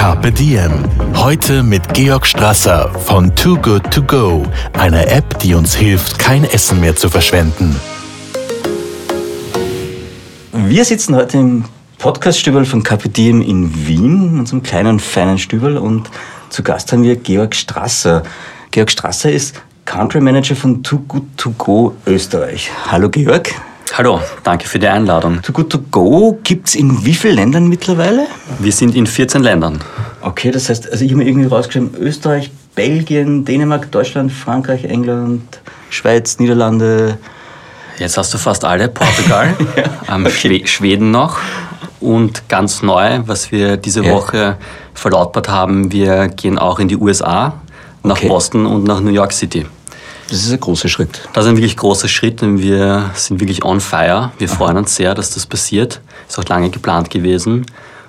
Carpe Diem. Heute mit Georg Strasser von Too Good To Go, einer App, die uns hilft, kein Essen mehr zu verschwenden. Wir sitzen heute im Podcaststübel von Carpe Diem in Wien, unserem kleinen, feinen Stübel. Und zu Gast haben wir Georg Strasser. Georg Strasser ist Country Manager von Too Good To Go Österreich. Hallo Georg. Hallo, danke für die Einladung. Too Good To Go gibt es in wie vielen Ländern mittlerweile? Wir sind in 14 Ländern. Okay, das heißt, also ich habe mir irgendwie rausgeschrieben, Österreich, Belgien, Dänemark, Deutschland, Frankreich, England, Schweiz, Niederlande. Jetzt hast du fast alle. Portugal, ja, ähm, okay. Schweden noch und ganz neu, was wir diese Ja. Woche verlautbart haben, wir gehen auch in die USA, nach Okay. Boston und nach New York City. Das ist ein großer Schritt. Das ist ein wirklich großer Schritt und wir sind wirklich on fire. Wir freuen uns sehr, dass das passiert. Ist auch lange geplant gewesen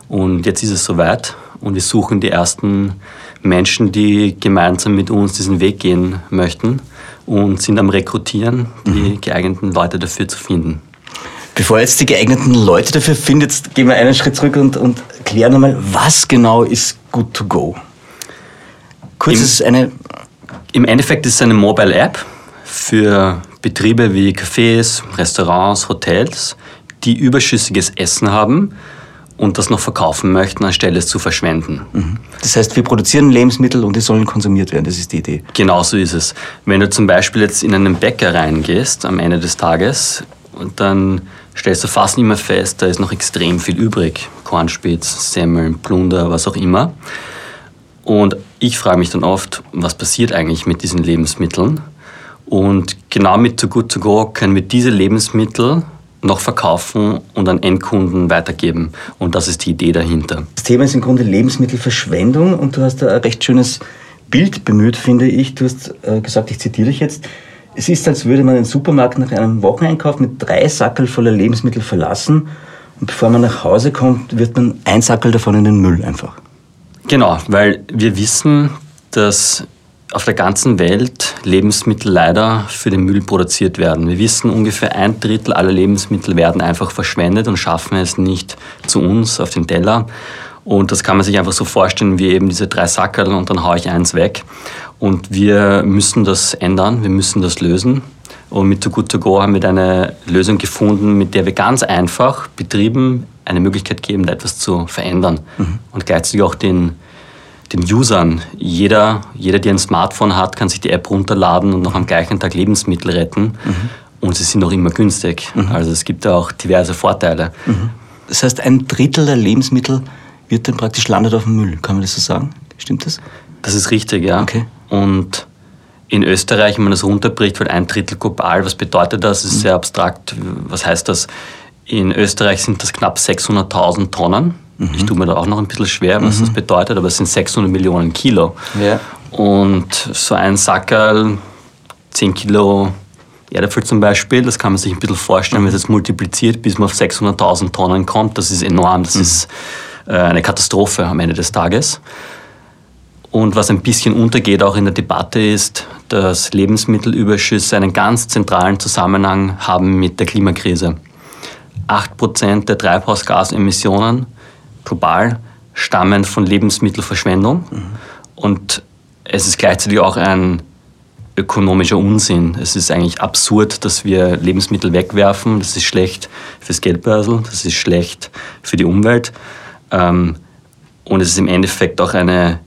und jetzt ist es soweit und wir suchen die ersten Menschen, die gemeinsam mit uns diesen Weg gehen möchten und sind am Rekrutieren, die geeigneten Leute dafür zu finden. Bevor ihr jetzt die geeigneten Leute dafür findet, gehen wir einen Schritt zurück und, und klären einmal, was genau ist Good to Go? Kurz ist eine. Im Endeffekt ist es eine Mobile App für Betriebe wie Cafés, Restaurants, Hotels, die überschüssiges Essen haben und das noch verkaufen möchten, anstelle es zu verschwenden. Das heißt, wir produzieren Lebensmittel und die sollen konsumiert werden. Das ist die Idee. Genau so ist es. Wenn du zum Beispiel jetzt in einen Bäcker reingehst am Ende des Tages, und dann stellst du fast immer fest, da ist noch extrem viel übrig. Kornspitz, Semmeln, Plunder, was auch immer. Und ich frage mich dann oft, was passiert eigentlich mit diesen Lebensmitteln? Und genau mit Too Good To Go können wir diese Lebensmittel noch verkaufen und an Endkunden weitergeben. Und das ist die Idee dahinter. Das Thema ist im Grunde Lebensmittelverschwendung und du hast da ein recht schönes Bild bemüht, finde ich. Du hast äh, gesagt, ich zitiere dich jetzt. Es ist, als würde man den Supermarkt nach einem Wocheneinkauf mit drei Sackel voller Lebensmittel verlassen und bevor man nach Hause kommt, wird man ein Sackel davon in den Müll einfach. Genau, weil wir wissen, dass auf der ganzen Welt Lebensmittel leider für den Müll produziert werden. Wir wissen, ungefähr ein Drittel aller Lebensmittel werden einfach verschwendet und schaffen es nicht zu uns auf den Teller. Und das kann man sich einfach so vorstellen wie eben diese drei Sackerl und dann haue ich eins weg. Und wir müssen das ändern, wir müssen das lösen. Und mit Too Good To Go haben wir eine Lösung gefunden, mit der wir ganz einfach Betrieben eine Möglichkeit geben, da etwas zu verändern. Und gleichzeitig auch den, den Usern. Jeder, jeder, der ein Smartphone hat, kann sich die App runterladen und noch am gleichen Tag Lebensmittel retten. Und sie sind auch immer günstig. Also es gibt da auch diverse Vorteile. Das heißt, ein Drittel der Lebensmittel wird dann praktisch landet auf dem Müll. Kann man das so sagen? Stimmt das? Das ist richtig, ja. Okay. Und in Österreich, wenn man das runterbricht, wird ein Drittel global. Was bedeutet das? Das ist sehr abstrakt. Was heißt das? In Österreich sind das knapp 600.000 Tonnen. Ich tue mir da auch noch ein bisschen schwer, was das bedeutet, aber es sind 600 Millionen Kilo. Ja. Und so ein Sackerl, 10 Kilo Erdäpfel zum Beispiel, das kann man sich ein bisschen vorstellen, wenn es jetzt multipliziert, bis man auf 600.000 Tonnen kommt. Das ist enorm, das ist äh, eine Katastrophe am Ende des Tages. Und was ein bisschen untergeht auch in der Debatte ist, dass Lebensmittelüberschüsse einen ganz zentralen Zusammenhang haben mit der Klimakrise. 8% der Treibhausgasemissionen global stammen von Lebensmittelverschwendung. Und es ist gleichzeitig auch ein ökonomischer Unsinn. Es ist eigentlich absurd, dass wir Lebensmittel wegwerfen. Das ist schlecht fürs Geldbörsel, das ist schlecht für die Umwelt. Ähm, Und es ist im Endeffekt auch eine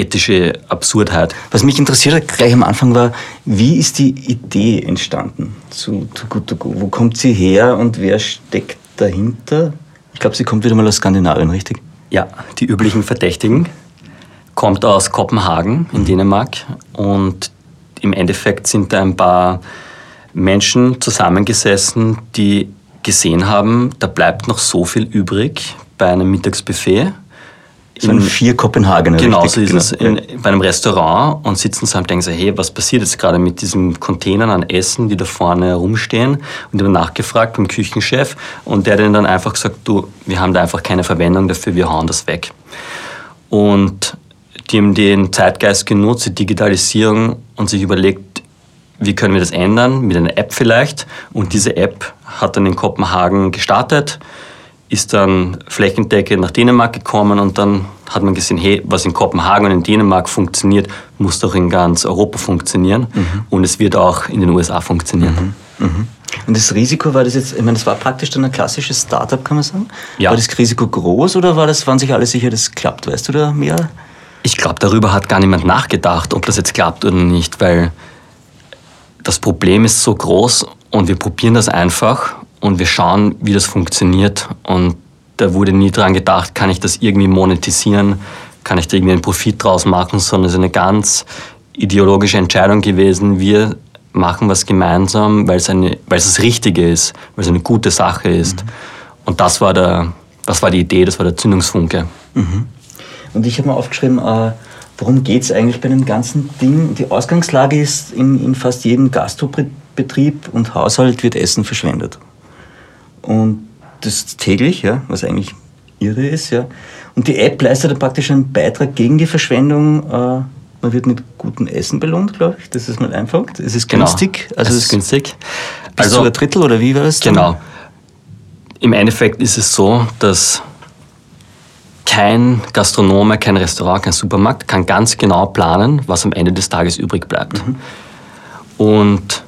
ethische Absurdheit. Was mich interessiert hat gleich am Anfang war, wie ist die Idee entstanden zu Too Good To Go? Wo kommt sie her und wer steckt dahinter? Ich glaube, sie kommt wieder mal aus Skandinavien, richtig? Ja, die üblichen Verdächtigen. Kommt aus Kopenhagen in Dänemark und im Endeffekt sind da ein paar Menschen zusammengesessen, die gesehen haben, da bleibt noch so viel übrig bei einem Mittagsbuffet So in vier Kopenhagener. Genau, richtig? so ist es in, bei einem Restaurant und sitzen sie und denken so, hey, was passiert jetzt gerade mit diesen Containern an Essen, die da vorne rumstehen? Und die haben nachgefragt beim Küchenchef und der hat ihnen dann einfach gesagt, du, wir haben da einfach keine Verwendung dafür, wir hauen das weg. Und die haben den Zeitgeist genutzt, die Digitalisierung und sich überlegt, wie können wir das ändern, mit einer App vielleicht. Und diese App hat dann in Kopenhagen gestartet ist dann flächendeckend nach Dänemark gekommen und dann hat man gesehen, hey, was in Kopenhagen und in Dänemark funktioniert, muss doch in ganz Europa funktionieren mhm. und es wird auch in den USA funktionieren. Mhm. Mhm. Und das Risiko war das jetzt, ich meine, das war praktisch dann ein klassisches Startup, kann man sagen? Ja. War das Risiko groß oder war das, waren sich alle sicher, das klappt? Weißt du da mehr? Ich glaube, darüber hat gar niemand nachgedacht, ob das jetzt klappt oder nicht, weil das Problem ist so groß und wir probieren das einfach und wir schauen, wie das funktioniert. Und da wurde nie dran gedacht, kann ich das irgendwie monetisieren, kann ich da irgendwie einen Profit draus machen, sondern es ist eine ganz ideologische Entscheidung gewesen. Wir machen was gemeinsam, weil es, eine, weil es das Richtige ist, weil es eine gute Sache ist. Mhm. Und das war, der, das war die Idee, das war der Zündungsfunke. Mhm. Und ich habe mir aufgeschrieben, äh, worum geht es eigentlich bei dem ganzen Ding? Die Ausgangslage ist, in, in fast jedem Gastrobetrieb und Haushalt wird Essen verschwendet. Und das täglich, ja, was eigentlich irre ist. Ja. Und die App leistet dann praktisch einen Beitrag gegen die Verschwendung. Äh, man wird mit gutem Essen belohnt, glaube ich. Das ist mal einfach. Es ist genau. günstig. Also es ist günstig. Bis also, zu ein Drittel oder wie war es? Genau. Im Endeffekt ist es so, dass kein Gastronome, kein Restaurant, kein Supermarkt kann ganz genau planen, was am Ende des Tages übrig bleibt. Mhm. Und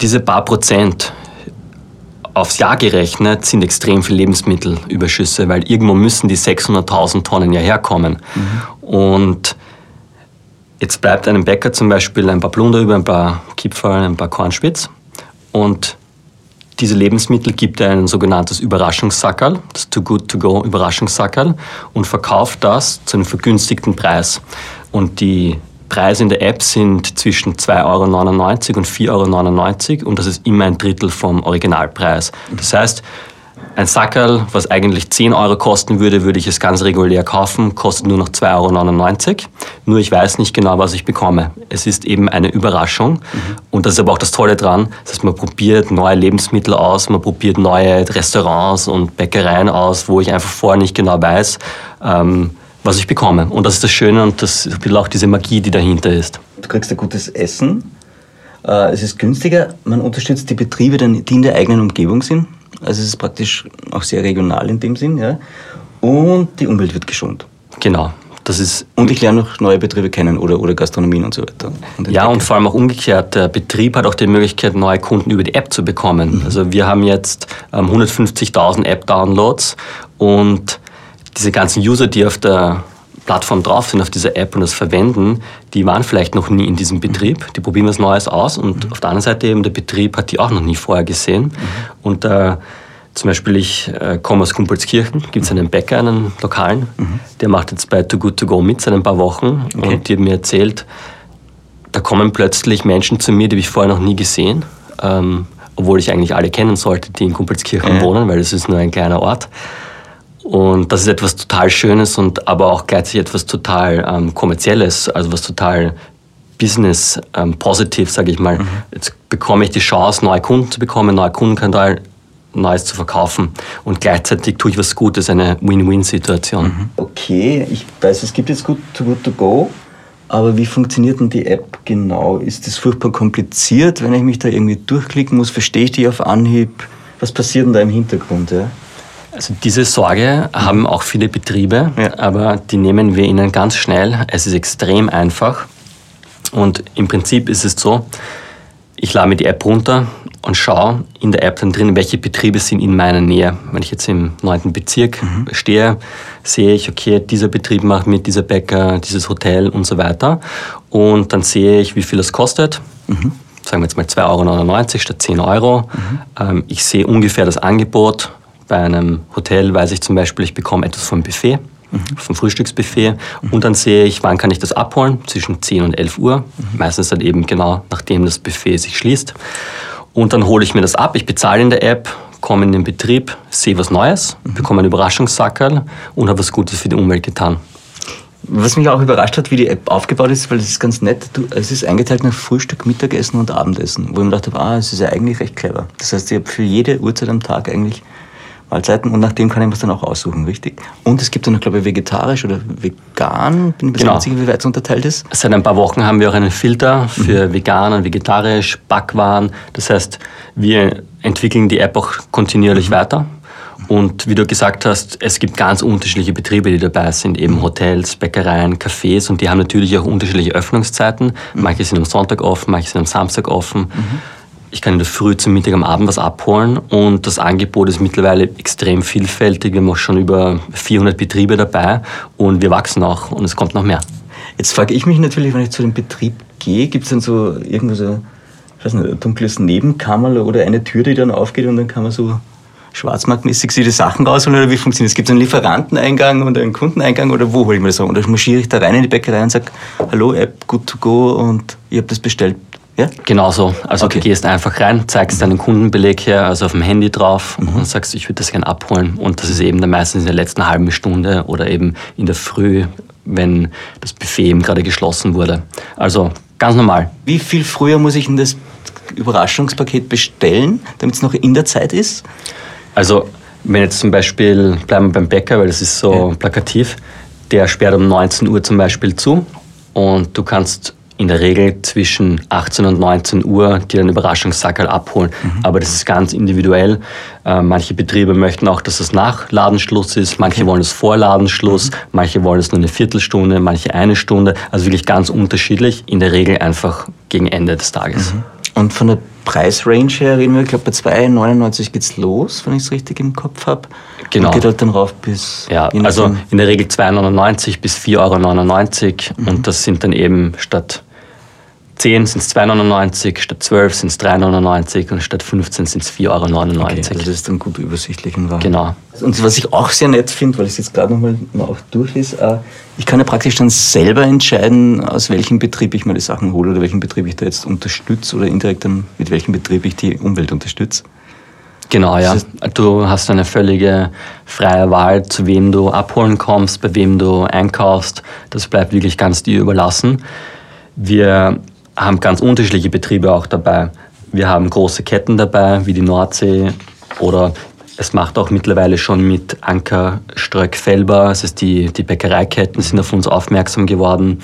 diese paar Prozent, aufs Jahr gerechnet sind extrem viele Lebensmittelüberschüsse, weil irgendwo müssen die 600.000 Tonnen ja herkommen. Mhm. Und jetzt bleibt einem Bäcker zum Beispiel ein paar Plunder über, ein paar Kipferl, ein paar Kornspitz. Und diese Lebensmittel gibt er ein sogenanntes Überraschungssackerl, das Too Good To Go Überraschungssackerl, und verkauft das zu einem vergünstigten Preis. Und die Preise in der App sind zwischen 2,99 Euro und 4,99 Euro und das ist immer ein Drittel vom Originalpreis. Das heißt, ein Sackerl, was eigentlich 10 Euro kosten würde, würde ich es ganz regulär kaufen, kostet nur noch 2,99 Euro. Nur ich weiß nicht genau, was ich bekomme. Es ist eben eine Überraschung. Mhm. Und das ist aber auch das Tolle dran. Das heißt, man probiert neue Lebensmittel aus, man probiert neue Restaurants und Bäckereien aus, wo ich einfach vorher nicht genau weiß, ähm, was ich bekomme. Und das ist das Schöne und das ist auch diese Magie, die dahinter ist. Du kriegst ein gutes Essen, äh, es ist günstiger, man unterstützt die Betriebe, die in der eigenen Umgebung sind. Also es ist praktisch auch sehr regional in dem Sinn. Ja. Und die Umwelt wird geschont. Genau. Das ist und ich lerne noch neue Betriebe kennen oder, oder Gastronomien und so weiter. Und ja, und vor allem auch umgekehrt. Der Betrieb hat auch die Möglichkeit, neue Kunden über die App zu bekommen. Mhm. Also wir haben jetzt ähm, 150.000 App-Downloads und diese ganzen User, die auf der Plattform drauf sind, auf dieser App und das verwenden, die waren vielleicht noch nie in diesem Betrieb. Die probieren was Neues aus und mhm. auf der anderen Seite eben der Betrieb hat die auch noch nie vorher gesehen. Mhm. Und äh, zum Beispiel, ich äh, komme aus Kumpelskirchen, gibt es einen Bäcker, einen lokalen, mhm. der macht jetzt bei Too Good To Go mit seit ein paar Wochen okay. und die hat mir erzählt, da kommen plötzlich Menschen zu mir, die ich vorher noch nie gesehen, ähm, obwohl ich eigentlich alle kennen sollte, die in Kumpelskirchen wohnen, weil es ist nur ein kleiner Ort. Und das ist etwas total Schönes und aber auch gleichzeitig etwas total ähm, Kommerzielles, also was total Business ähm, positiv, sage ich mal. Mhm. Jetzt bekomme ich die Chance, neue Kunden zu bekommen, neue Kundenkanal, Neues zu verkaufen und gleichzeitig tue ich was Gutes, eine Win-Win-Situation. Mhm. Okay, ich weiß, es gibt jetzt Good to, Good to Go, aber wie funktioniert denn die App genau? Ist das furchtbar kompliziert, wenn ich mich da irgendwie durchklicken muss? Verstehe ich die auf Anhieb? Was passiert denn da im Hintergrund? Ja? Also diese Sorge haben auch viele Betriebe, ja. aber die nehmen wir ihnen ganz schnell. Es ist extrem einfach und im Prinzip ist es so, ich lade mir die App runter und schaue in der App dann drin, welche Betriebe sind in meiner Nähe. Wenn ich jetzt im 9. Bezirk mhm. stehe, sehe ich, okay, dieser Betrieb macht mit, dieser Bäcker, dieses Hotel und so weiter. Und dann sehe ich, wie viel es kostet. Mhm. Sagen wir jetzt mal 2,99 Euro statt 10 Euro. Mhm. Ähm, ich sehe ungefähr das Angebot bei einem Hotel weiß ich zum Beispiel, ich bekomme etwas vom Buffet, mhm. vom Frühstücksbuffet. Mhm. Und dann sehe ich, wann kann ich das abholen, zwischen 10 und 11 Uhr. Mhm. Meistens dann eben genau, nachdem das Buffet sich schließt. Und dann hole ich mir das ab, ich bezahle in der App, komme in den Betrieb, sehe was Neues, bekomme einen Überraschungssackerl und habe was Gutes für die Umwelt getan. Was mich auch überrascht hat, wie die App aufgebaut ist, weil es ist ganz nett, du, es ist eingeteilt nach Frühstück, Mittagessen und Abendessen, wo ich mir gedacht habe, ah, es ist ja eigentlich recht clever. Das heißt, ich habe für jede Uhrzeit am Tag eigentlich Mahlzeiten und nach dem kann ich mir dann auch aussuchen, richtig? Und es gibt dann noch, glaube ich, vegetarisch oder vegan, bin ich mir Genau. sicher, wie weit es unterteilt ist. Seit ein paar Wochen haben wir auch einen Filter für vegan und vegetarisch, Backwaren. Das heißt, wir entwickeln die App auch kontinuierlich weiter. Und wie du gesagt hast, es gibt ganz unterschiedliche Betriebe, die dabei sind, eben Hotels, Bäckereien, Cafés und die haben natürlich auch unterschiedliche Öffnungszeiten. Manche sind am Sonntag offen, manche sind am Samstag offen. Ich kann in der Früh, zum Mittag, am Abend was abholen und das Angebot ist mittlerweile extrem vielfältig. Wir haben auch schon über 400 Betriebe dabei und wir wachsen auch und es kommt noch mehr. Jetzt frage ich mich natürlich, wenn ich zu dem Betrieb gehe, gibt es dann so irgendwo so, ich weiß nicht, ein dunkles Nebenkammerl oder eine Tür, die dann aufgeht und dann kann man so schwarzmarktmäßig sich die Sachen rausholen oder wie funktioniert das? Gibt es einen Lieferanteneingang und einen Kundeneingang oder wo hole ich mir das? Oder marschiere ich da rein in die Bäckerei und sage, hallo App, good to go und ich habe das bestellt. Ja? Genauso. Also Okay. du gehst einfach rein, zeigst deinen Kundenbeleg her, also auf dem Handy drauf und sagst, ich würde das gerne abholen. Und das ist eben dann meistens in der letzten halben Stunde oder eben in der Früh, wenn das Buffet eben gerade geschlossen wurde. Also ganz normal. Wie viel früher muss ich denn das Überraschungspaket bestellen, damit es noch in der Zeit ist? Also wenn jetzt zum Beispiel, bleiben wir beim Bäcker, weil das ist so Ja. plakativ, der sperrt um 19 Uhr zum Beispiel zu und du kannst in der Regel zwischen 18 und 19 Uhr dir einen Überraschungssackerl abholen. Aber das ist ganz individuell. Äh, manche Betriebe möchten auch, dass es nach Ladenschluss ist, manche wollen es vor Ladenschluss, manche wollen es nur eine Viertelstunde, manche eine Stunde. Also wirklich ganz unterschiedlich. In der Regel einfach gegen Ende des Tages. Und von der Preisrange her reden wir, ich glaube, bei 2,99 geht's los, wenn ich es richtig im Kopf habe. Genau. Und geht halt dann rauf bis. Ja, also in der Regel 2,99 bis 4,99 Euro und das sind dann eben statt 10 sind es 2,99, statt 12 sind es 3,99 und statt 15 sind es 4,99 Euro. Okay, also das ist dann gut übersichtlich und wahr. Genau. Und was ich auch sehr nett finde, weil ich es jetzt gerade nochmal mal auch durchlese, äh, ich kann ja praktisch dann selber entscheiden, aus welchem Betrieb ich mir die Sachen hole oder welchen Betrieb ich da jetzt unterstütze oder indirekt dann mit welchem Betrieb ich die Umwelt unterstütze. Genau, ja. Du hast eine völlige freie Wahl, zu wem du abholen kommst, bei wem du einkaufst. Das bleibt wirklich ganz dir überlassen. Wir haben ganz unterschiedliche Betriebe auch dabei. Wir haben große Ketten dabei, wie die Nordsee oder es macht auch mittlerweile schon mit Anker Ströck Felber, heißt die, die Bäckereiketten sind auf uns aufmerksam geworden.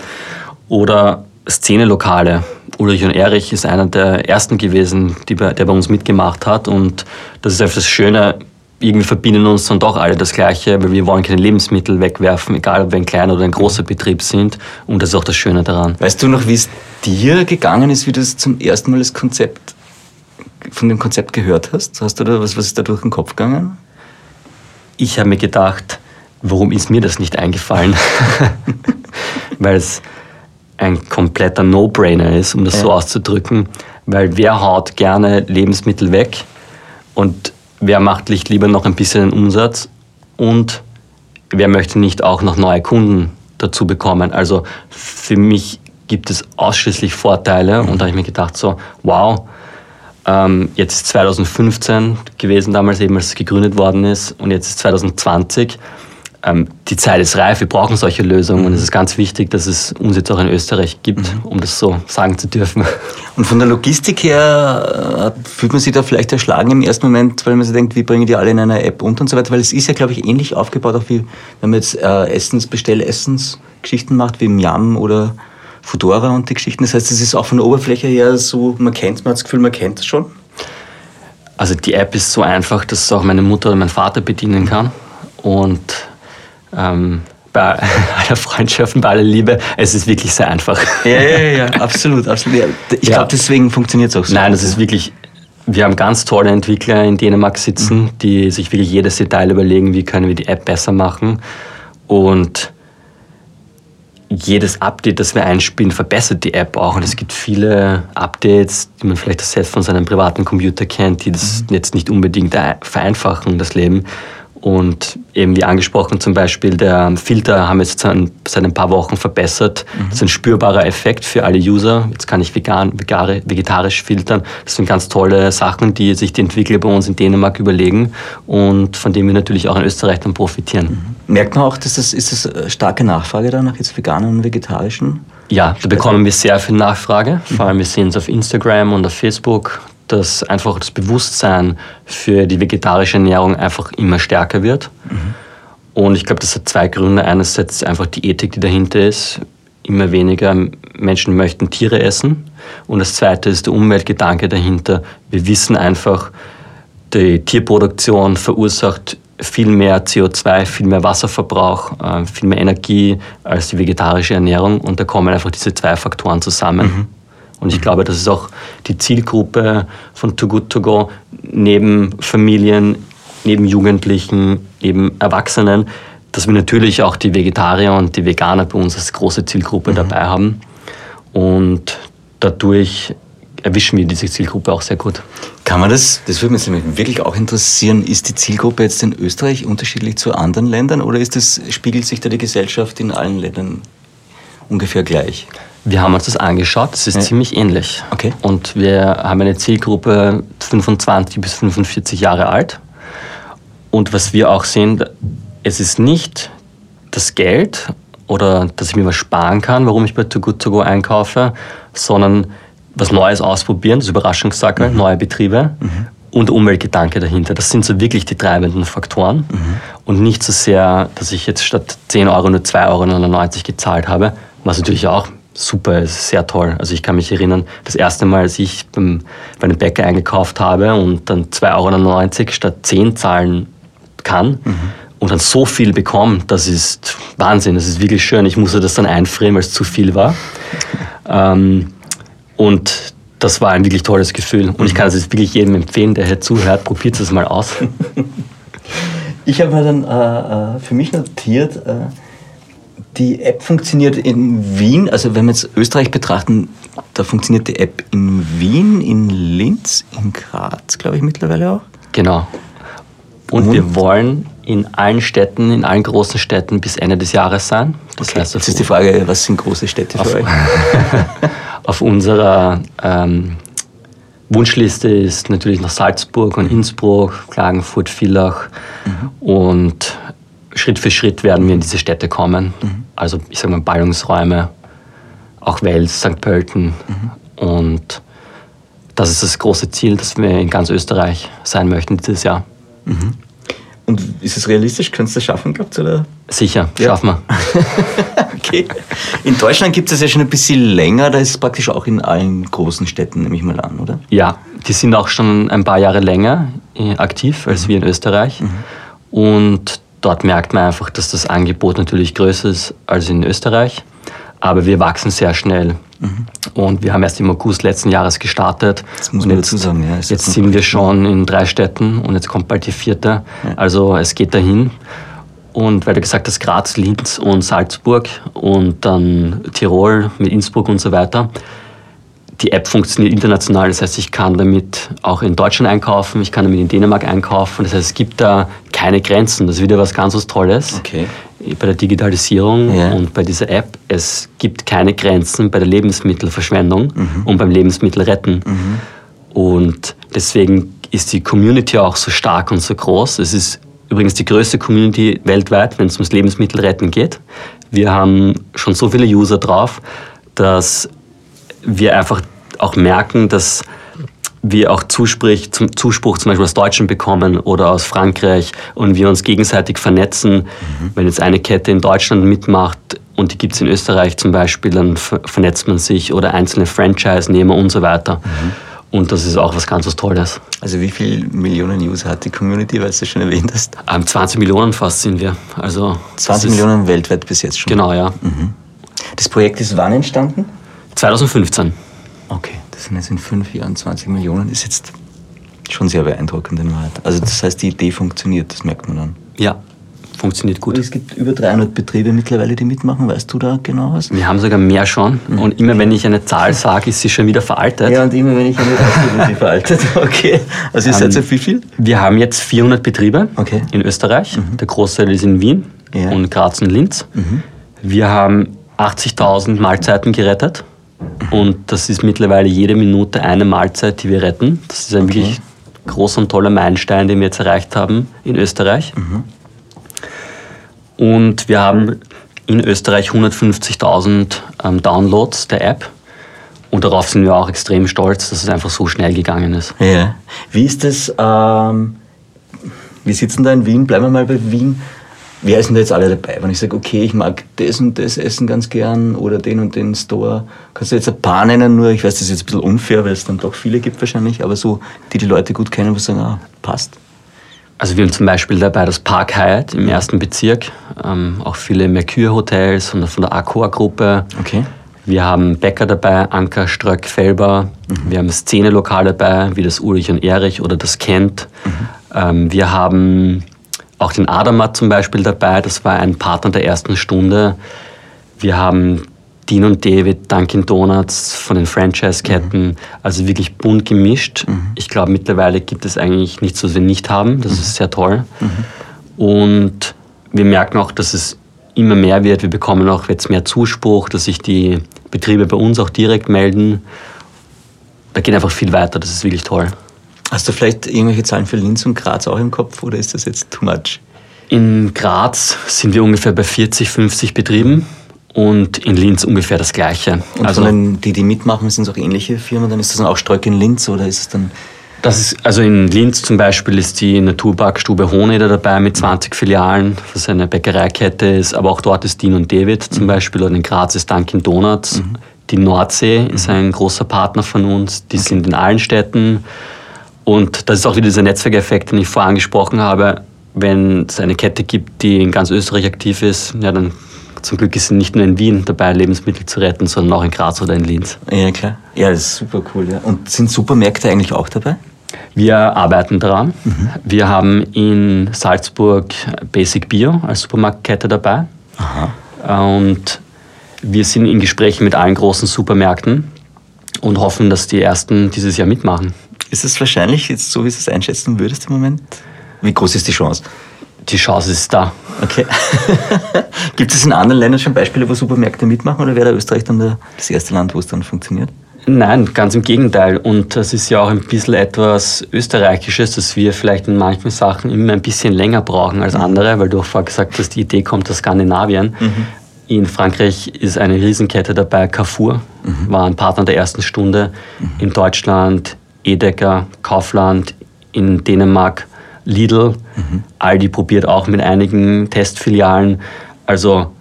Oder Szenelokale. Ulrich und Erich ist einer der ersten gewesen, bei, der bei uns mitgemacht hat. Und das ist einfach das Schöne, irgendwie verbinden uns dann doch alle das Gleiche, weil wir wollen keine Lebensmittel wegwerfen, egal ob wir ein kleiner oder ein großer Betrieb sind. Und das ist auch das Schöne daran. Weißt du noch, wie es dir gegangen ist, wie du zum ersten Mal das Konzept, von dem Konzept gehört hast? Hast du da was, was ist da durch den Kopf gegangen? ich habe mir gedacht, warum ist mir das nicht eingefallen? weil es ein kompletter No-Brainer ist, um das so Ja. auszudrücken. Weil wer haut gerne Lebensmittel weg und wer macht nicht lieber noch ein bisschen Umsatz und wer möchte nicht auch noch neue Kunden dazu bekommen? Also für mich gibt es ausschließlich Vorteile und da habe ich mir gedacht so, wow, ähm, jetzt ist 2015 gewesen, damals eben, als es gegründet worden ist, und jetzt ist 2020. Ähm, die Zeit ist reif, wir brauchen solche Lösungen und es ist ganz wichtig, dass es uns jetzt auch in Österreich gibt, um das so sagen zu dürfen. Und von der Logistik her äh, fühlt man sich da vielleicht erschlagen im ersten Moment, weil man sich denkt, wie bringen die alle in einer App unter und so weiter, weil es ist ja, glaube ich, ähnlich aufgebaut, auch wie wenn man jetzt äh, Essens, Bestell-Essens-Geschichten macht, wie Miam oder Foodora und die Geschichten. Das heißt, es ist auch von der Oberfläche her so, man kennt, man hat das Gefühl, man kennt es schon. Also die App ist so einfach, dass es auch meine Mutter oder mein Vater bedienen kann. Und ähm, bei aller Freundschaft und bei aller Liebe, es ist wirklich sehr einfach. Ja, ja, ja, absolut, absolut. Ich Ja. glaube, deswegen funktioniert es auch so. Nein, das ist wirklich. Wir haben ganz tolle Entwickler in Dänemark sitzen, die sich wirklich jedes Detail überlegen, wie können wir die App besser machen. Und jedes Update, das wir einspielen, verbessert die App auch. Und es gibt viele Updates, die man vielleicht selbst von seinem privaten Computer kennt, die das jetzt nicht unbedingt ein- vereinfachen, das Leben. Und eben wie angesprochen, zum Beispiel der Filter haben wir jetzt seit ein paar Wochen verbessert. Mhm. Das ist ein spürbarer Effekt für alle User. Jetzt kann ich vegan, vegetarisch filtern. Das sind ganz tolle Sachen, die sich die Entwickler bei uns in Dänemark überlegen und von denen wir natürlich auch in Österreich dann profitieren. Mhm. Merkt man auch, dass das, ist das starke Nachfrage da nach jetzt veganen und vegetarischen? Ja, da bekommen wir sehr viel Nachfrage. Vor allem wir sehen es auf Instagram und auf Facebook dass einfach das Bewusstsein für die vegetarische Ernährung einfach immer stärker wird. Mhm. Und ich glaube, das hat zwei Gründe. Einerseits einfach die Ethik, die dahinter ist. Immer weniger Menschen möchten Tiere essen. Und das zweite ist der Umweltgedanke dahinter. Wir wissen einfach, die Tierproduktion verursacht viel mehr CO2, viel mehr Wasserverbrauch, äh, viel mehr Energie als die vegetarische Ernährung. Und da kommen einfach diese zwei Faktoren zusammen. Mhm. Und ich glaube, das ist auch die Zielgruppe von Too Good To Go, neben Familien, neben Jugendlichen, neben Erwachsenen, dass wir natürlich auch die Vegetarier und die Veganer bei uns als große Zielgruppe mhm. dabei haben. Und dadurch erwischen wir diese Zielgruppe auch sehr gut. Kann man das, das würde mich wirklich auch interessieren, ist die Zielgruppe jetzt in Österreich unterschiedlich zu anderen Ländern oder ist das, spiegelt sich da die Gesellschaft in allen Ländern ungefähr gleich? Wir haben uns das angeschaut, das ist ja. ziemlich ähnlich. Okay. Und wir haben eine Zielgruppe 25 bis 45 Jahre alt. Und was wir auch sehen, es ist nicht das Geld oder dass ich mir was sparen kann, warum ich bei Too Good To Go einkaufe, sondern was Neues ausprobieren, das Überraschungssackel, mhm. neue Betriebe mhm. und Umweltgedanke dahinter. Das sind so wirklich die treibenden Faktoren mhm. und nicht so sehr, dass ich jetzt statt 10 Euro nur 2,99 Euro gezahlt habe, was natürlich auch super, es ist sehr toll. Also ich kann mich erinnern, das erste Mal, als ich beim, bei einem Bäcker eingekauft habe und dann 2,99 Euro statt 10 zahlen kann mhm. und dann so viel bekomme, das ist Wahnsinn, das ist wirklich schön. Ich musste das dann einfrieren, weil es zu viel war. ähm, und das war ein wirklich tolles Gefühl. Und ich kann es wirklich jedem empfehlen, der hier zuhört, probiert es mal aus. Ich habe mir dann äh, äh, für mich notiert, äh, die App funktioniert in Wien, also wenn wir jetzt Österreich betrachten, da funktioniert die App in Wien, in Linz, in Graz, glaube ich mittlerweile auch. Genau. Und, Und, wir wollen in allen Städten, in allen großen Städten bis Ende des Jahres sein. Das okay. heißt, jetzt ist die Frage, was sind große Städte für auf, euch? auf unserer ähm, Wunschliste ist natürlich noch Salzburg und Innsbruck, Klagenfurt, Villach mhm. und Schritt für Schritt werden wir in diese Städte kommen. Mhm. Also ich sage mal Ballungsräume, auch Wels, St. Pölten. Mhm. Und das ist das große Ziel, dass wir in ganz Österreich sein möchten dieses Jahr. Mhm. Und ist es realistisch? Könntest du das schaffen, glaubt oder? Sicher, ja. schaffen wir. okay. In Deutschland gibt es ja schon ein bisschen länger, da ist es praktisch auch in allen großen Städten, nehme ich mal an, oder? Ja, die sind auch schon ein paar Jahre länger äh, aktiv als mhm. wir in Österreich. Mhm. Und Dort merkt man einfach, dass das Angebot natürlich größer ist als in Österreich. Aber wir wachsen sehr schnell. Mhm. Und wir haben erst im August letzten Jahres gestartet. Das muss man jetzt, sagen, ja. Jetzt sind wir schon in drei Städten und jetzt kommt bald die vierte. Ja. Also es geht dahin. Und weil du gesagt hast, Graz, Linz und Salzburg und dann Tirol mit Innsbruck und so weiter, die App funktioniert international, das heißt, ich kann damit auch in Deutschland einkaufen, ich kann damit in Dänemark einkaufen. Das heißt, es gibt da keine Grenzen. Das ist wieder was ganz was Tolles okay. bei der Digitalisierung ja. und bei dieser App. Es gibt keine Grenzen bei der Lebensmittelverschwendung mhm. und beim Lebensmittelretten. Mhm. Und deswegen ist die Community auch so stark und so groß. Es ist übrigens die größte Community weltweit, wenn es ums Lebensmittelretten geht. Wir haben schon so viele User drauf, dass wir einfach auch merken, dass wir auch Zuspruch, zum, Zuspruch zum Beispiel aus Deutschland bekommen oder aus Frankreich und wir uns gegenseitig vernetzen. Mhm. Wenn jetzt eine Kette in Deutschland mitmacht und die gibt es in Österreich zum Beispiel, dann vernetzt man sich oder einzelne Franchise-Nehmer und so weiter. Mhm. Und das ist auch was ganz was Tolles. Also wie viele Millionen User hat die Community, weil du schon erwähnt hast? 20 ähm, Millionen fast sind wir. Also 20 Millionen weltweit bis jetzt schon? Genau, ja. Mhm. Das Projekt ist wann entstanden? 2015. Okay, das sind jetzt in fünf Jahren 20 Millionen, ist jetzt schon sehr beeindruckend in Wahrheit. Also das heißt, die Idee funktioniert, das merkt man dann. Ja, funktioniert gut. Es gibt über 300 Betriebe mittlerweile, die mitmachen. Weißt du da genau was? Wir haben sogar mehr schon. Und immer wenn ich eine Zahl sage, ist sie schon wieder veraltet. Ja, und immer wenn ich eine sage, ist sie veraltet. Okay. Also ihr seid so viel, viel? Wir haben jetzt 400 Betriebe Okay. in Österreich. Der Großteil ist in Wien Ja. und Graz und Linz. Wir haben 80.000 Mahlzeiten gerettet. Und das ist mittlerweile jede Minute eine Mahlzeit, die wir retten. Das ist ein Okay. wirklich großer und toller Meilenstein, den wir jetzt erreicht haben in Österreich. Und wir haben in Österreich 150.000 ähm, Downloads der App. Und darauf sind wir auch extrem stolz, dass es einfach so schnell gegangen ist. Ja. Wie ist das? Ähm, wir sitzen da in Wien, bleiben wir mal bei Wien. Wer ist denn da jetzt alle dabei? Wenn ich sage, okay, ich mag das und das essen ganz gern oder den und den Store, kannst du jetzt ein paar nennen? Nur, ich weiß, das ist jetzt ein bisschen unfair, weil es dann doch viele gibt wahrscheinlich, aber so, die die Leute gut kennen, wo sagen, ah, passt. Also wir haben zum Beispiel dabei das Park Hyatt im ersten Bezirk, ähm, auch viele Mercure-Hotels von der, von der Accor-Gruppe. Okay. Wir haben Bäcker dabei, Anker, Ströck, Felber. Wir haben Szenelokal dabei, wie das Ulrich und Erich oder das Kent. Ähm, wir haben auch den Adamat zum Beispiel dabei, das war ein Partner der ersten Stunde. Wir haben Dean und David, Dunkin' Donuts von den Franchise-Ketten, also wirklich bunt gemischt. Ich glaube, mittlerweile gibt es eigentlich nichts, was wir nicht haben. Das ist sehr toll. Und wir merken auch, dass es immer mehr wird. Wir bekommen auch jetzt mehr Zuspruch, dass sich die Betriebe bei uns auch direkt melden. Da geht einfach viel weiter. Das ist wirklich toll. Hast du vielleicht irgendwelche Zahlen für Linz und Graz auch im Kopf oder ist das jetzt too much? In Graz sind wir ungefähr bei 40, 50 Betrieben und in Linz ungefähr das Gleiche. Und also von die, die mitmachen, sind es auch ähnliche Firmen? Dann ist das dann auch Streuk in Linz oder ist es dann. Das ist, also in Linz zum Beispiel ist die Naturbackstube Hohneder dabei mit 20 Filialen, was eine Bäckereikette ist, aber auch dort ist Dean und David zum Beispiel und in Graz ist Dunkin' Donuts. Die Nordsee ist ein großer Partner von uns, die sind in allen Städten und das ist auch wieder dieser Netzwerkeffekt, den ich vorher angesprochen habe. Wenn es eine Kette gibt, die in ganz Österreich aktiv ist, ja, dann zum Glück ist sie nicht nur in Wien dabei, Lebensmittel zu retten, sondern auch in Graz oder in Linz. Ja, klar. Ja, das ist super cool. Ja. Und sind Supermärkte eigentlich auch dabei? Wir arbeiten daran. Wir haben in Salzburg Basic Bio als Supermarktkette dabei. Und wir sind in Gesprächen mit allen großen Supermärkten und hoffen, dass die ersten dieses Jahr mitmachen. Ist es wahrscheinlich jetzt so, wie du es einschätzen würdest im Moment? Wie groß ist die Chance? Die Chance ist da. Okay. Gibt es in anderen Ländern schon Beispiele, wo Supermärkte mitmachen oder wäre da Österreich dann das erste Land, wo es dann funktioniert? Nein, ganz im Gegenteil. Und das ist ja auch ein bisschen etwas Österreichisches, dass wir vielleicht in manchen Sachen immer ein bisschen länger brauchen als andere, weil du auch vorher gesagt hast, die Idee kommt aus Skandinavien. In Frankreich ist eine Riesenkette dabei, Carrefour, war ein Partner der ersten Stunde. In Deutschland Edeka, Kaufland, in Dänemark Lidl. Aldi probiert auch mit einigen Testfilialen. Also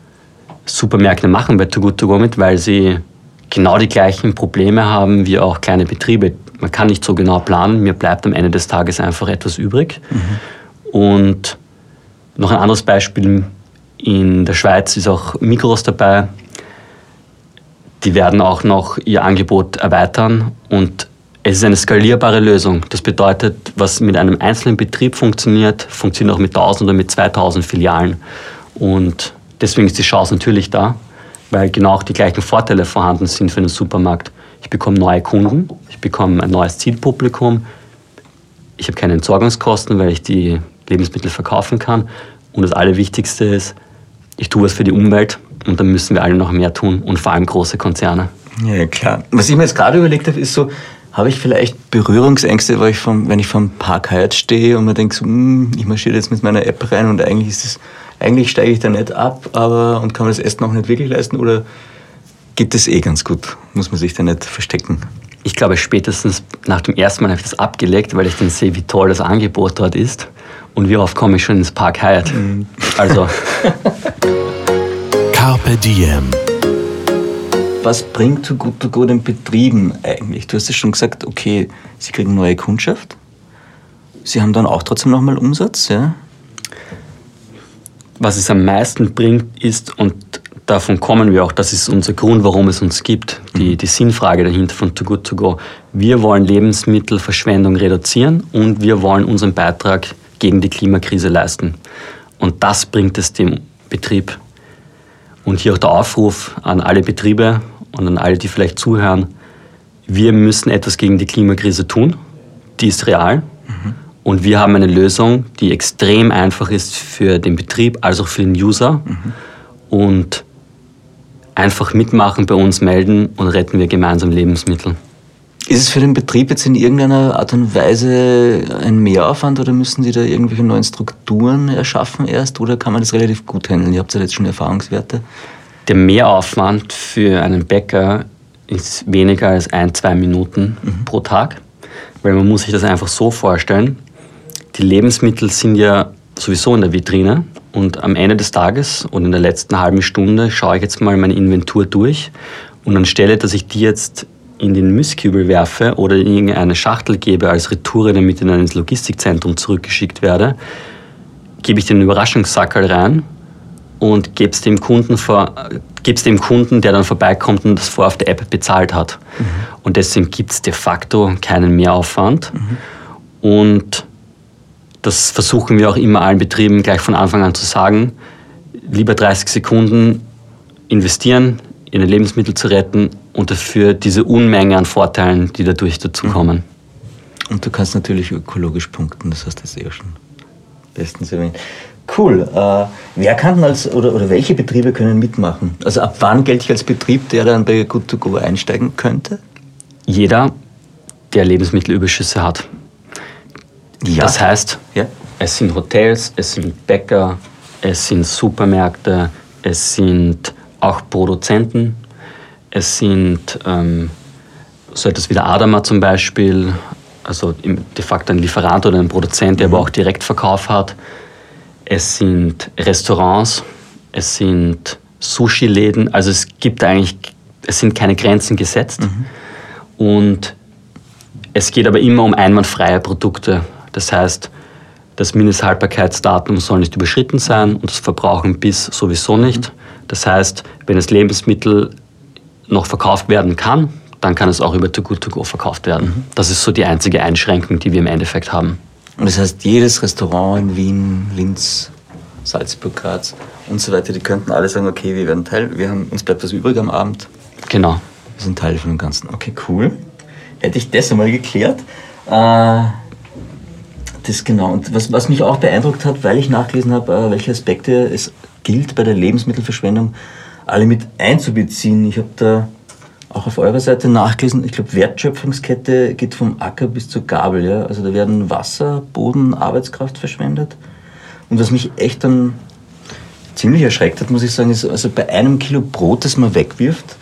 Supermärkte machen bei Too Good To Go mit, weil sie genau die gleichen Probleme haben wie auch kleine Betriebe. Man kann nicht so genau planen, mir bleibt am Ende des Tages einfach etwas übrig. Und noch ein anderes Beispiel, in der Schweiz ist auch Migros dabei. Die werden auch noch ihr Angebot erweitern und es ist eine skalierbare Lösung. Das bedeutet, was mit einem einzelnen Betrieb funktioniert, funktioniert auch mit 1000 oder mit 2000 Filialen. Und deswegen ist die Chance natürlich da, weil genau auch die gleichen Vorteile vorhanden sind für den Supermarkt. Ich bekomme neue Kunden, ich bekomme ein neues Zielpublikum, ich habe keine Entsorgungskosten, weil ich die Lebensmittel verkaufen kann. Und das Allerwichtigste ist, ich tue was für die Umwelt und dann müssen wir alle noch mehr tun und vor allem große Konzerne. Ja, klar. Was ich mir jetzt gerade überlegt habe, ist so, habe ich vielleicht Berührungsängste, weil ich vom, wenn ich vom Park Hyatt stehe und mir denke, so, hm, ich marschiere jetzt mit meiner App rein und eigentlich ist es, eigentlich steige ich da nicht ab, aber und kann mir das Essen auch nicht wirklich leisten oder geht das eh ganz gut? Muss man sich da nicht verstecken? Ich glaube, spätestens nach dem ersten Mal habe ich das abgelegt, weil ich dann sehe, wie toll das Angebot dort ist. Und wie oft komme ich schon ins Park Hyatt. Also, Carpe Diem. Was bringt Too Good To Go den Betrieben eigentlich? Du hast ja schon gesagt, okay, sie kriegen neue Kundschaft. Sie haben dann auch trotzdem nochmal Umsatz, ja? was es am meisten bringt, ist, und davon kommen wir auch, das ist unser Grund, warum es uns gibt, die, die Sinnfrage dahinter von Too Good To Go. Wir wollen Lebensmittelverschwendung reduzieren und wir wollen unseren Beitrag gegen die Klimakrise leisten. Und das bringt es dem Betrieb. Und hier auch der Aufruf an alle Betriebe und an alle, die vielleicht zuhören. Wir müssen etwas gegen die Klimakrise tun. Die ist real. Mhm. Und wir haben eine Lösung, die extrem einfach ist für den Betrieb als auch für den User. Mhm. Und einfach mitmachen, bei uns melden und retten wir gemeinsam Lebensmittel. Ist es für den Betrieb jetzt in irgendeiner Art und Weise ein Mehraufwand oder müssen Sie da irgendwelche neuen Strukturen erschaffen erst oder kann man das relativ gut handeln? Ihr habt ja jetzt schon Erfahrungswerte. Der Mehraufwand für einen Bäcker ist weniger als ein, zwei Minuten mhm. pro Tag, weil man muss sich das einfach so vorstellen. Die Lebensmittel sind ja sowieso in der Vitrine und am Ende des Tages und in der letzten halben Stunde schaue ich jetzt mal meine Inventur durch und anstelle, dass ich die jetzt in den Mistkübel werfe oder in irgendeine Schachtel gebe als Retoure, damit in ein Logistikzentrum zurückgeschickt werde, gebe ich den Überraschungssackerl rein und gebe es dem Kunden vor, gib's dem Kunden, der dann vorbeikommt und das vor auf der App bezahlt hat. Mhm. Und deswegen gibt es de facto keinen Mehraufwand. Mhm. Und das versuchen wir auch immer allen Betrieben gleich von Anfang an zu sagen. Lieber 30 Sekunden investieren, ihre Lebensmittel zu retten und dafür diese Unmenge an Vorteilen, die dadurch dazukommen. Und du kannst natürlich ökologisch punkten, das hast du jetzt eh schon bestens erwähnt. Cool. Äh, wer kann als oder, oder welche Betriebe können mitmachen? Also ab wann gelte ich als Betrieb, der dann bei Good to Go einsteigen könnte? Jeder, der Lebensmittelüberschüsse hat. Ja. Das heißt, ja. es sind Hotels, es sind Bäcker, es sind Supermärkte, es sind auch Produzenten. Es sind ähm, so etwas wie der Adama zum Beispiel, also de facto ein Lieferant oder ein Produzent, der mhm. aber auch Direktverkauf hat. Es sind Restaurants, es sind Sushi-Läden, also es gibt eigentlich, es sind keine Grenzen gesetzt. Mhm. Und es geht aber immer um einwandfreie Produkte. Das heißt, das Mindesthaltbarkeitsdatum soll nicht überschritten sein und das Verbrauchen bis sowieso nicht. Das heißt, wenn das Lebensmittel noch verkauft werden kann, dann kann es auch über Too Good To Go verkauft werden. Mhm. Das ist so die einzige Einschränkung, die wir im Endeffekt haben. Und das heißt, jedes Restaurant in Wien, Linz, Salzburg, Graz und so weiter, die könnten alle sagen, okay, wir werden Teil, wir haben, uns bleibt was übrig am Abend. Genau. Wir sind Teil von dem Ganzen. Okay, cool. Hätte ich das einmal geklärt. Äh, das genau. Und was, was mich auch beeindruckt hat, weil ich nachgelesen habe, äh, welche Aspekte es gilt bei der Lebensmittelverschwendung alle mit einzubeziehen. Ich habe da auch auf eurer Seite nachgelesen, ich glaube, Wertschöpfungskette geht vom Acker bis zur Gabel. Ja? Also da werden Wasser, Boden, Arbeitskraft verschwendet. Und was mich echt dann ziemlich erschreckt hat, muss ich sagen, ist, also bei einem Kilo Brot, das man wegwirft,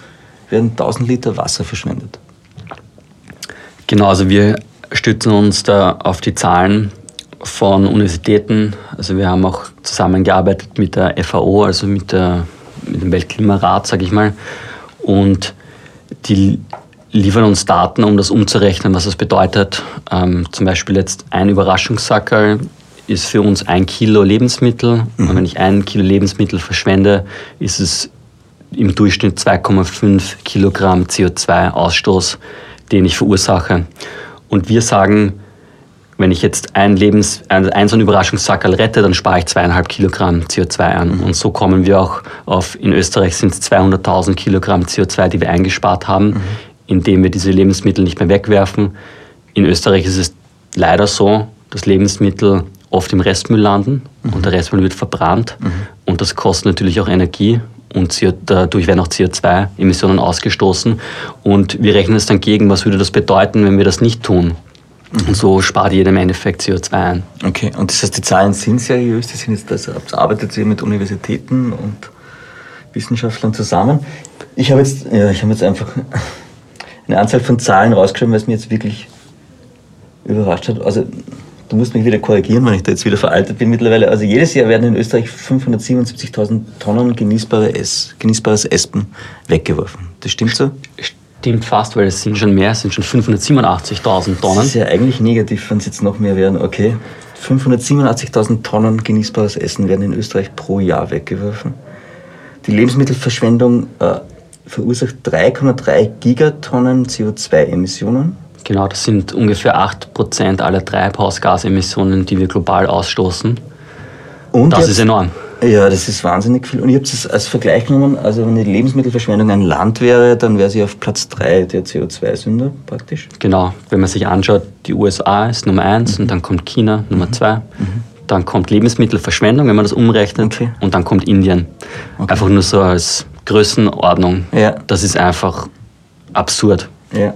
werden 1000 Liter Wasser verschwendet. Genau, also wir stützen uns da auf die Zahlen von Universitäten. Also wir haben auch zusammengearbeitet mit der FAO, also mit, der, mit dem Weltklimarat, sage ich mal. Und die liefern uns Daten, um das umzurechnen, was das bedeutet. Ähm, zum Beispiel jetzt ein Überraschungssackerl ist für uns ein Kilo Lebensmittel. Mhm. Und wenn ich ein Kilo Lebensmittel verschwende, ist es im Durchschnitt 2,5 Kilogramm CO2-Ausstoß, den ich verursache. Und wir sagen, wenn ich jetzt ein, Lebens, ein, ein so ein Überraschungssackerl rette, dann spare ich zweieinhalb Kilogramm CO2 an. Mhm. Und so kommen wir auch auf, in Österreich sind es 200.000 Kilogramm CO2, die wir eingespart haben, mhm. indem wir diese Lebensmittel nicht mehr wegwerfen. In Österreich ist es leider so, dass Lebensmittel oft im Restmüll landen mhm. und der Restmüll wird verbrannt. Mhm. Und das kostet natürlich auch Energie und dadurch werden auch CO2-Emissionen ausgestoßen. Und wir rechnen es dann gegen, was würde das bedeuten, wenn wir das nicht tun. Und so spart jeder im Endeffekt CO2 ein. Okay, und das heißt, die Zahlen sind seriös, die sind jetzt, also arbeitet ihr mit Universitäten und Wissenschaftlern zusammen. Ich habe jetzt, ja, ich habe jetzt einfach eine Anzahl von Zahlen rausgeschrieben, weil es mir jetzt wirklich überrascht hat. Also du musst mich wieder korrigieren, wenn ich da jetzt wieder veraltet bin mittlerweile. Also jedes Jahr werden in Österreich 577.000 Tonnen genießbare Ess, genießbares Espen weggeworfen. Das stimmt so? Stimmt fast, weil es sind schon mehr, es sind schon 587.000 Tonnen. Das ist ja eigentlich negativ, wenn es jetzt noch mehr werden. Okay, 587.000 Tonnen genießbares Essen werden in Österreich pro Jahr weggeworfen. Die Lebensmittelverschwendung äh, verursacht 3,3 Gigatonnen CO2-Emissionen. Genau, das sind ungefähr 8% aller Treibhausgasemissionen, die wir global ausstoßen. Und das jetzt- ist enorm. Ja, das ist wahnsinnig viel. Und ich habe es als Vergleich genommen, also wenn die Lebensmittelverschwendung ein Land wäre, dann wäre sie auf Platz 3 der CO2-Sünder praktisch. Genau, wenn man sich anschaut, die USA ist Nummer eins und dann kommt China Nummer zwei. Dann kommt Lebensmittelverschwendung, wenn man das umrechnet, Okay. und dann kommt Indien. Einfach nur so als Größenordnung. Ja. Das ist einfach absurd. Ja.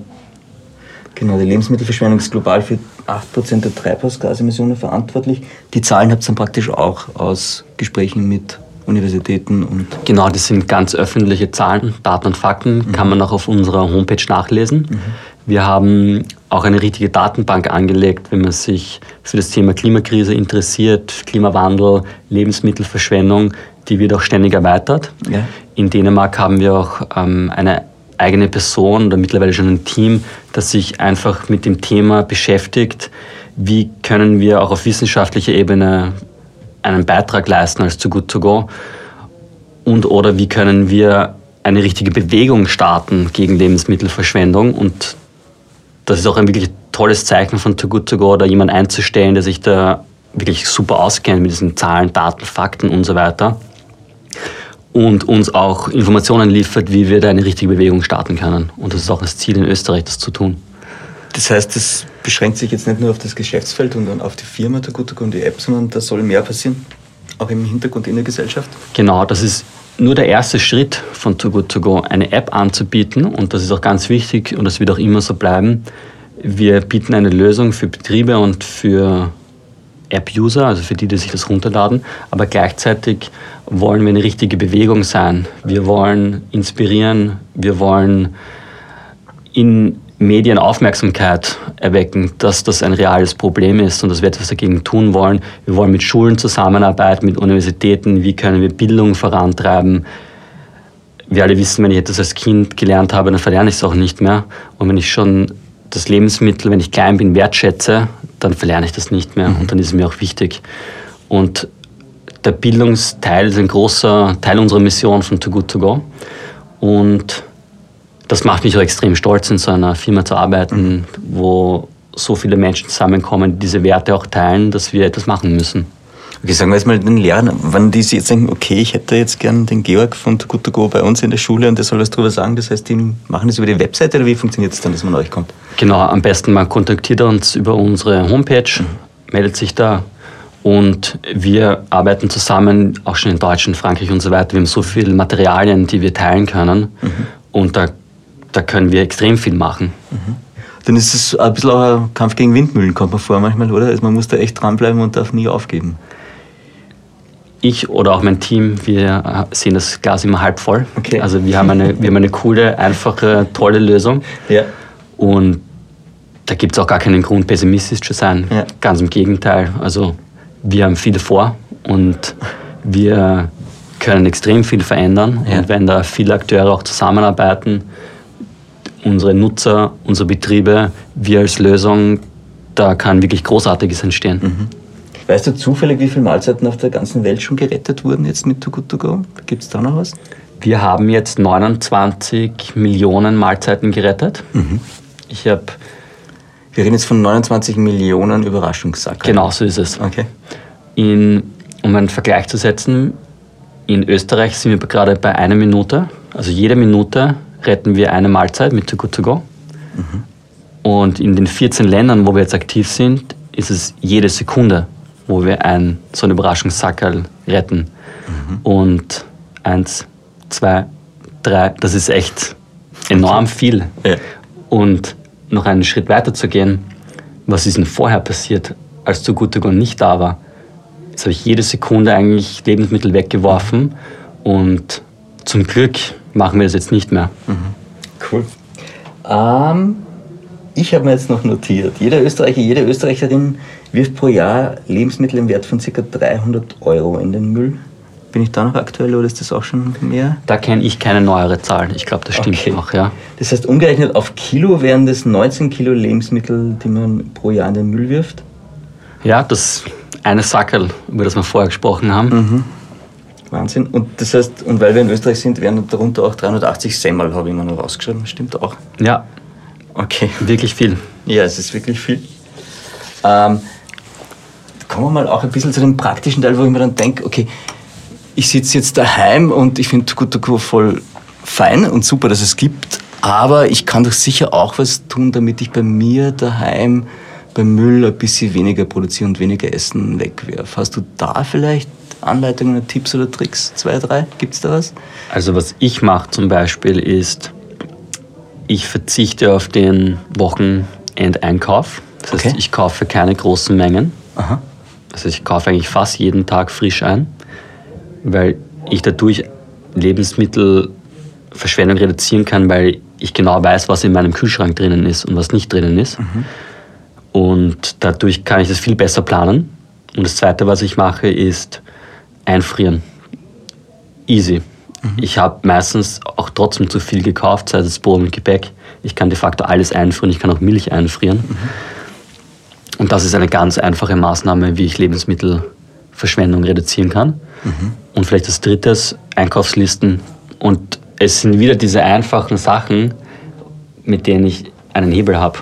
Genau, die Lebensmittelverschwendung ist global für 8% der Treibhausgasemissionen verantwortlich. Die Zahlen habt ihr dann praktisch auch aus Gesprächen mit Universitäten und Genau, das sind ganz öffentliche Zahlen, Daten und Fakten, kann man auch auf unserer Homepage nachlesen. Wir haben auch eine richtige Datenbank angelegt, wenn man sich für das Thema Klimakrise interessiert, Klimawandel, Lebensmittelverschwendung, die wird auch ständig erweitert. Ja. In Dänemark haben wir auch ähm, eine eigene Person oder mittlerweile schon ein Team, das sich einfach mit dem Thema beschäftigt, wie können wir auch auf wissenschaftlicher Ebene einen Beitrag leisten als Too Good To Go und oder wie können wir eine richtige Bewegung starten gegen Lebensmittelverschwendung? Und das ist auch ein wirklich tolles Zeichen von Too Good To Go, da jemand einzustellen, der sich da wirklich super auskennt mit diesen Zahlen, Daten, Fakten und so weiter und uns auch Informationen liefert, wie wir da eine richtige Bewegung starten können. Und das ist auch das Ziel in Österreich, das zu tun. Das heißt, das beschränkt sich jetzt nicht nur auf das Geschäftsfeld und dann auf die Firma der Gute und die App, sondern da soll mehr passieren, auch im Hintergrund in der Gesellschaft. Genau, das ist nur der erste Schritt von Too Good To Go, eine App anzubieten und das ist auch ganz wichtig und das wird auch immer so bleiben. Wir bieten eine Lösung für Betriebe und für App-User, also für die, die sich das runterladen, aber gleichzeitig wollen wir eine richtige Bewegung sein. Wir wollen inspirieren, wir wollen in Medien Aufmerksamkeit erwecken, dass das ein reales Problem ist und dass wir etwas dagegen tun wollen. Wir wollen mit Schulen zusammenarbeiten, mit Universitäten, wie können wir Bildung vorantreiben. Wir alle wissen, wenn ich etwas als Kind gelernt habe, dann verlerne ich es auch nicht mehr. Und wenn ich schon das Lebensmittel, wenn ich klein bin, wertschätze, dann verlerne ich das nicht mehr und dann ist es mir auch wichtig. Und der Bildungsteil ist ein großer Teil unserer Mission von Too Good To Go. Und das macht mich auch extrem stolz, in so einer Firma zu arbeiten, wo so viele Menschen zusammenkommen, die diese Werte auch teilen, dass wir etwas machen müssen. Okay, sagen wir jetzt mal den Lehrern, wenn die sich jetzt denken, okay, ich hätte jetzt gern den Georg von Too Good To Go bei uns in der Schule und der soll was drüber sagen, das heißt, die machen das über die Webseite oder wie funktioniert es dann, dass man euch kommt? Genau, am besten man kontaktiert uns über unsere Homepage, meldet sich da und wir arbeiten zusammen, auch schon in Deutschland, Frankreich und so weiter. Wir haben so viele Materialien, die wir teilen können und da, da können wir extrem viel machen. Dann ist es ein bisschen auch ein Kampf gegen Windmühlen, kommt man vor manchmal, oder? Also man muss da echt dranbleiben und darf nie aufgeben. Ich oder auch mein Team, wir sehen das Glas immer halb voll. Okay. Also wir haben, eine, wir haben eine coole, einfache, tolle Lösung. Ja. Und da gibt es auch gar keinen Grund, pessimistisch zu sein. Ja. Ganz im Gegenteil. Also wir haben viel vor und wir können extrem viel verändern. Ja. Und wenn da viele Akteure auch zusammenarbeiten, unsere Nutzer, unsere Betriebe, wir als Lösung, da kann wirklich Großartiges entstehen. Weißt du zufällig, wie viele Mahlzeiten auf der ganzen Welt schon gerettet wurden jetzt mit Too Good To Go? Gibt es da noch was? Wir haben jetzt 29 Millionen Mahlzeiten gerettet. Mhm. Ich habe, Wir reden jetzt von 29 Millionen Überraschungssacken. genau so ist es. Okay. In, um einen Vergleich zu setzen, in Österreich sind wir gerade bei einer Minute. Also jede Minute retten wir eine Mahlzeit mit Too Good To Go. Und in den 14 Ländern, wo wir jetzt aktiv sind, ist es jede Sekunde, wo wir ein, so einen Überraschungssackerl retten. Und eins, zwei, drei, das ist echt enorm viel. Ja. Und noch einen Schritt weiter zu gehen, was ist denn vorher passiert, als Go nicht da war? Jetzt habe ich jede Sekunde eigentlich Lebensmittel weggeworfen und zum Glück machen wir das jetzt nicht mehr. Cool. Ähm, ich habe mir jetzt noch notiert, jeder Österreicher, jede Österreicherin wirft pro Jahr Lebensmittel im Wert von ca. 300 Euro in den Müll. Bin ich da noch aktuell oder ist das auch schon mehr? Da kenne ich keine neuere Zahl. Ich glaube, das stimmt Okay. auch, ja. Das heißt, umgerechnet auf Kilo wären das 19 Kilo Lebensmittel, die man pro Jahr in den Müll wirft. Ja, das eine Sackerl, über das wir vorher gesprochen haben. Wahnsinn. Und das heißt, und weil wir in Österreich sind, wären darunter auch 380 Semmel, habe ich mir noch rausgeschrieben. Stimmt auch. Ja, Okay. wirklich viel. Ja, es ist wirklich viel. Ähm, kommen wir mal auch ein bisschen zu dem praktischen Teil, wo ich mir dann denke, okay, ich sitze jetzt daheim und ich finde Go voll fein und super, dass es gibt, aber ich kann doch sicher auch was tun, damit ich bei mir daheim beim Müll ein bisschen weniger produziere und weniger Essen wegwerfe. Hast du da vielleicht Anleitungen, Tipps oder Tricks? Zwei, drei? Gibt es da was? Also was ich mache zum Beispiel ist, ich verzichte auf den Wochenendeinkauf. Das heißt, Okay. ich kaufe keine großen Mengen. Aha. Also ich kaufe eigentlich fast jeden Tag frisch ein, weil ich dadurch Lebensmittelverschwendung reduzieren kann, weil ich genau weiß, was in meinem Kühlschrank drinnen ist und was nicht drinnen ist. Und dadurch kann ich das viel besser planen. Und das Zweite, was ich mache, ist einfrieren. Easy. Ich habe meistens auch trotzdem zu viel gekauft, sei es Brot und Gebäck. Ich kann de facto alles einfrieren, ich kann auch Milch einfrieren. Und das ist eine ganz einfache Maßnahme, wie ich Lebensmittelverschwendung reduzieren kann. Und vielleicht als drittes Einkaufslisten. Und es sind wieder diese einfachen Sachen, mit denen ich einen Hebel habe.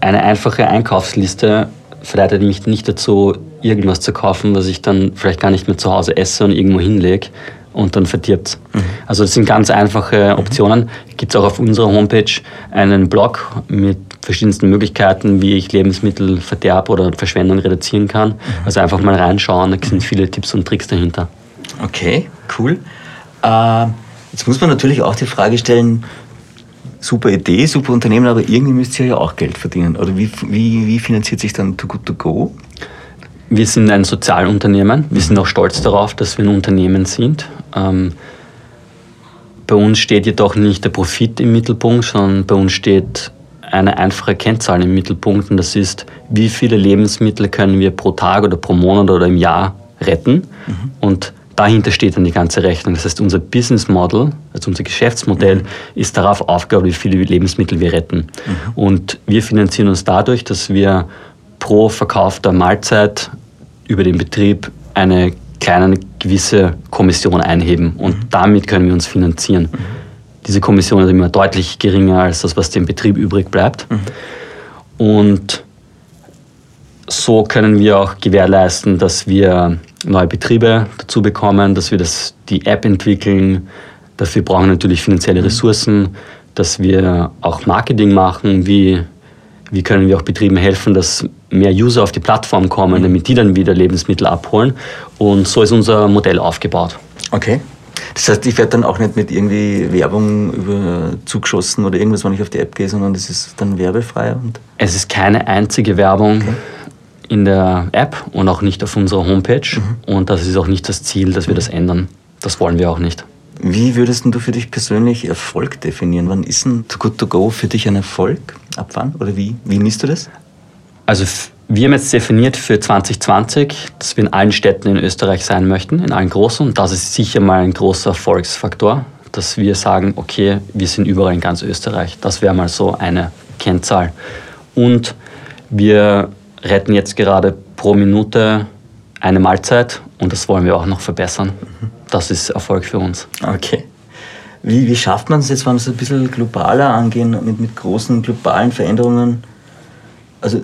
Eine einfache Einkaufsliste verleitet mich nicht dazu, irgendwas zu kaufen, was ich dann vielleicht gar nicht mehr zu Hause esse und irgendwo hinlege und dann verdirbt Also das sind ganz einfache Optionen. Gibt es auch auf unserer Homepage einen Blog mit verschiedensten Möglichkeiten, wie ich Lebensmittelverderb oder Verschwendung reduzieren kann. Also einfach mal reinschauen, da sind viele Tipps und Tricks dahinter. Okay, cool. Äh, jetzt muss man natürlich auch die Frage stellen, super Idee, super Unternehmen, aber irgendwie müsst ihr ja auch Geld verdienen. Oder wie, wie, wie finanziert sich dann Too Good To Go? Wir sind ein Sozialunternehmen. Wir sind auch stolz darauf, dass wir ein Unternehmen sind. Ähm, bei uns steht jedoch nicht der Profit im Mittelpunkt, sondern bei uns steht eine einfache Kennzahl im Mittelpunkt und das ist, wie viele Lebensmittel können wir pro Tag oder pro Monat oder im Jahr retten. Und dahinter steht dann die ganze Rechnung. Das heißt, unser Business Model, also unser Geschäftsmodell, ist darauf aufgebaut, wie viele Lebensmittel wir retten. Und wir finanzieren uns dadurch, dass wir pro verkaufter Mahlzeit über den Betrieb eine kleine gewisse Kommission einheben und damit können wir uns finanzieren. Diese Kommission ist immer deutlich geringer als das, was dem Betrieb übrig bleibt. Und so können wir auch gewährleisten, dass wir neue Betriebe dazu bekommen, dass wir das, die App entwickeln. Dafür brauchen wir natürlich finanzielle Ressourcen, dass wir auch Marketing machen, wie, wie können wir auch Betrieben helfen, dass mehr User auf die Plattform kommen, damit die dann wieder Lebensmittel abholen. Und so ist unser Modell aufgebaut. Okay. Das heißt, ich werde dann auch nicht mit irgendwie Werbung über zugeschossen oder irgendwas, wenn ich auf die App gehe, sondern das ist dann werbefrei. Und Es ist keine einzige Werbung in der App und auch nicht auf unserer Homepage. Und das ist auch nicht das Ziel, dass wir das ändern. Das wollen wir auch nicht. Wie würdest denn du für dich persönlich Erfolg definieren? Wann ist ein Too Good To Go für dich ein Erfolg? Ab wann? Oder wie, wie misst du das? Also wir haben jetzt definiert für 2020, dass wir in allen Städten in Österreich sein möchten, in allen großen. Und das ist sicher mal ein großer Erfolgsfaktor, dass wir sagen, okay, wir sind überall in ganz Österreich. Das wäre mal so eine Kennzahl. Und wir retten jetzt gerade pro Minute eine Mahlzeit und das wollen wir auch noch verbessern. Das ist Erfolg für uns. Okay. Wie, wie schafft man es jetzt, wenn wir es ein bisschen globaler angehen, mit, mit großen globalen Veränderungen? Also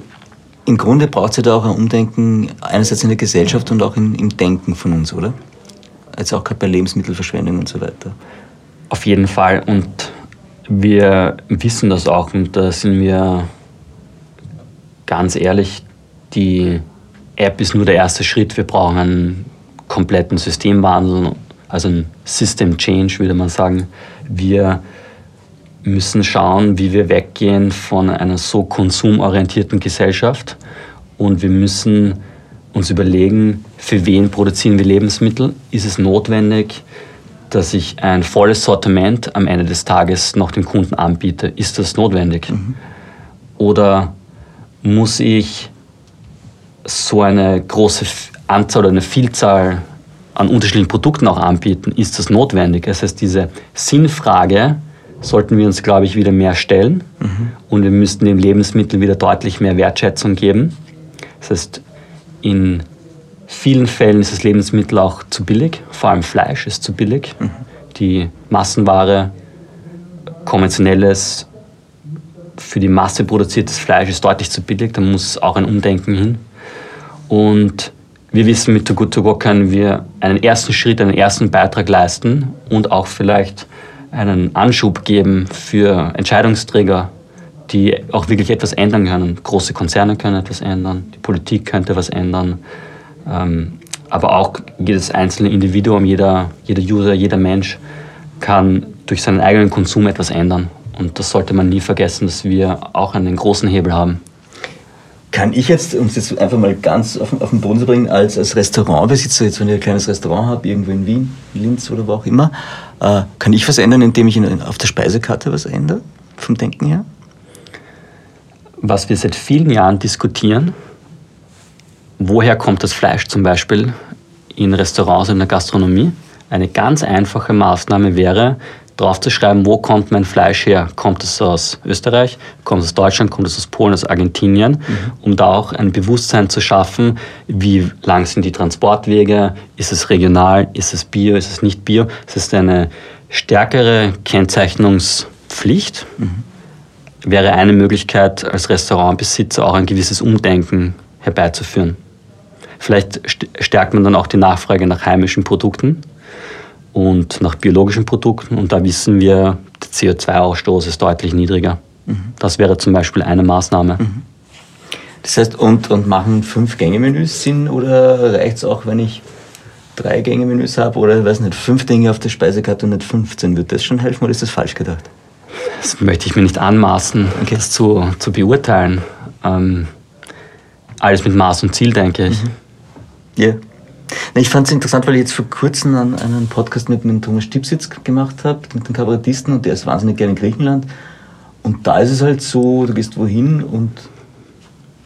im Grunde braucht es ja da auch ein Umdenken, einerseits in der Gesellschaft und auch im, im Denken von uns, oder? Jetzt auch gerade bei Lebensmittelverschwendung und so weiter. Auf jeden Fall. Und wir wissen das auch. Und da sind wir ganz ehrlich, die App ist nur der erste Schritt. Wir brauchen einen kompletten Systemwandel, also ein System Change, würde man sagen. Wir müssen schauen, wie wir weggehen von einer so konsumorientierten Gesellschaft. Und wir müssen uns überlegen, für wen produzieren wir Lebensmittel? Ist es notwendig, dass ich ein volles Sortiment am Ende des Tages noch dem Kunden anbiete? Ist das notwendig? Oder muss ich so eine große Anzahl oder eine Vielzahl an unterschiedlichen Produkten auch anbieten? Ist das notwendig? Das heißt, diese Sinnfrage sollten wir uns, glaube ich, wieder mehr stellen und wir müssten dem Lebensmittel wieder deutlich mehr Wertschätzung geben. Das heißt, in vielen Fällen ist das Lebensmittel auch zu billig, vor allem Fleisch ist zu billig. Die Massenware, konventionelles, für die Masse produziertes Fleisch ist deutlich zu billig, da muss auch ein Umdenken hin. Und wir wissen, mit Too Good To Go können wir einen ersten Schritt, einen ersten Beitrag leisten und auch vielleicht einen Anschub geben für Entscheidungsträger, die auch wirklich etwas ändern können. Große Konzerne können etwas ändern, die Politik könnte etwas ändern, ähm, aber auch jedes einzelne Individuum, jeder, jeder User, jeder Mensch kann durch seinen eigenen Konsum etwas ändern. Und das sollte man nie vergessen, dass wir auch einen großen Hebel haben. Kann ich jetzt, um es jetzt einfach mal ganz auf, auf den Boden zu bringen, als, als Restaurantbesitzer, jetzt wenn ich ein kleines Restaurant habe, irgendwo in Wien, Linz oder wo auch immer, äh, kann ich was ändern, indem ich in, auf der Speisekarte was ändere, vom Denken her? Was wir seit vielen Jahren diskutieren, woher kommt das Fleisch zum Beispiel in Restaurants, in der Gastronomie? Eine ganz einfache Maßnahme wäre, draufzuschreiben, wo kommt mein Fleisch her? Kommt es aus Österreich? Kommt es aus Deutschland? Kommt es aus Polen? Aus Argentinien? Mhm. Um da auch ein Bewusstsein zu schaffen, wie lang sind die Transportwege? Ist es regional? Ist es bio? Ist es nicht bio? Es ist eine stärkere Kennzeichnungspflicht. Mhm. Wäre eine Möglichkeit, als Restaurantbesitzer auch ein gewisses Umdenken herbeizuführen. Vielleicht stärkt man dann auch die Nachfrage nach heimischen Produkten und nach biologischen Produkten. Und da wissen wir, der CO2-Ausstoß ist deutlich niedriger. Mhm. Das wäre zum Beispiel eine Maßnahme. Mhm. Das heißt, und, und machen fünf Gänge-Menüs Sinn oder reicht es auch, wenn ich drei Gänge-Menüs habe oder weiß nicht, fünf Dinge auf der Speisekarte und nicht 15? Wird das schon helfen oder ist das falsch gedacht? Das möchte ich mir nicht anmaßen, okay. das zu, zu beurteilen. Ähm, alles mit Maß und Ziel, denke ich. Mhm. Ja. Yeah. Ich fand es interessant, weil ich jetzt vor kurzem einen, Podcast mit, mit Thomas Stipsitz gemacht habe, mit den Kabarettisten, und der ist wahnsinnig gerne in Griechenland. Und da ist es halt so, du gehst wohin und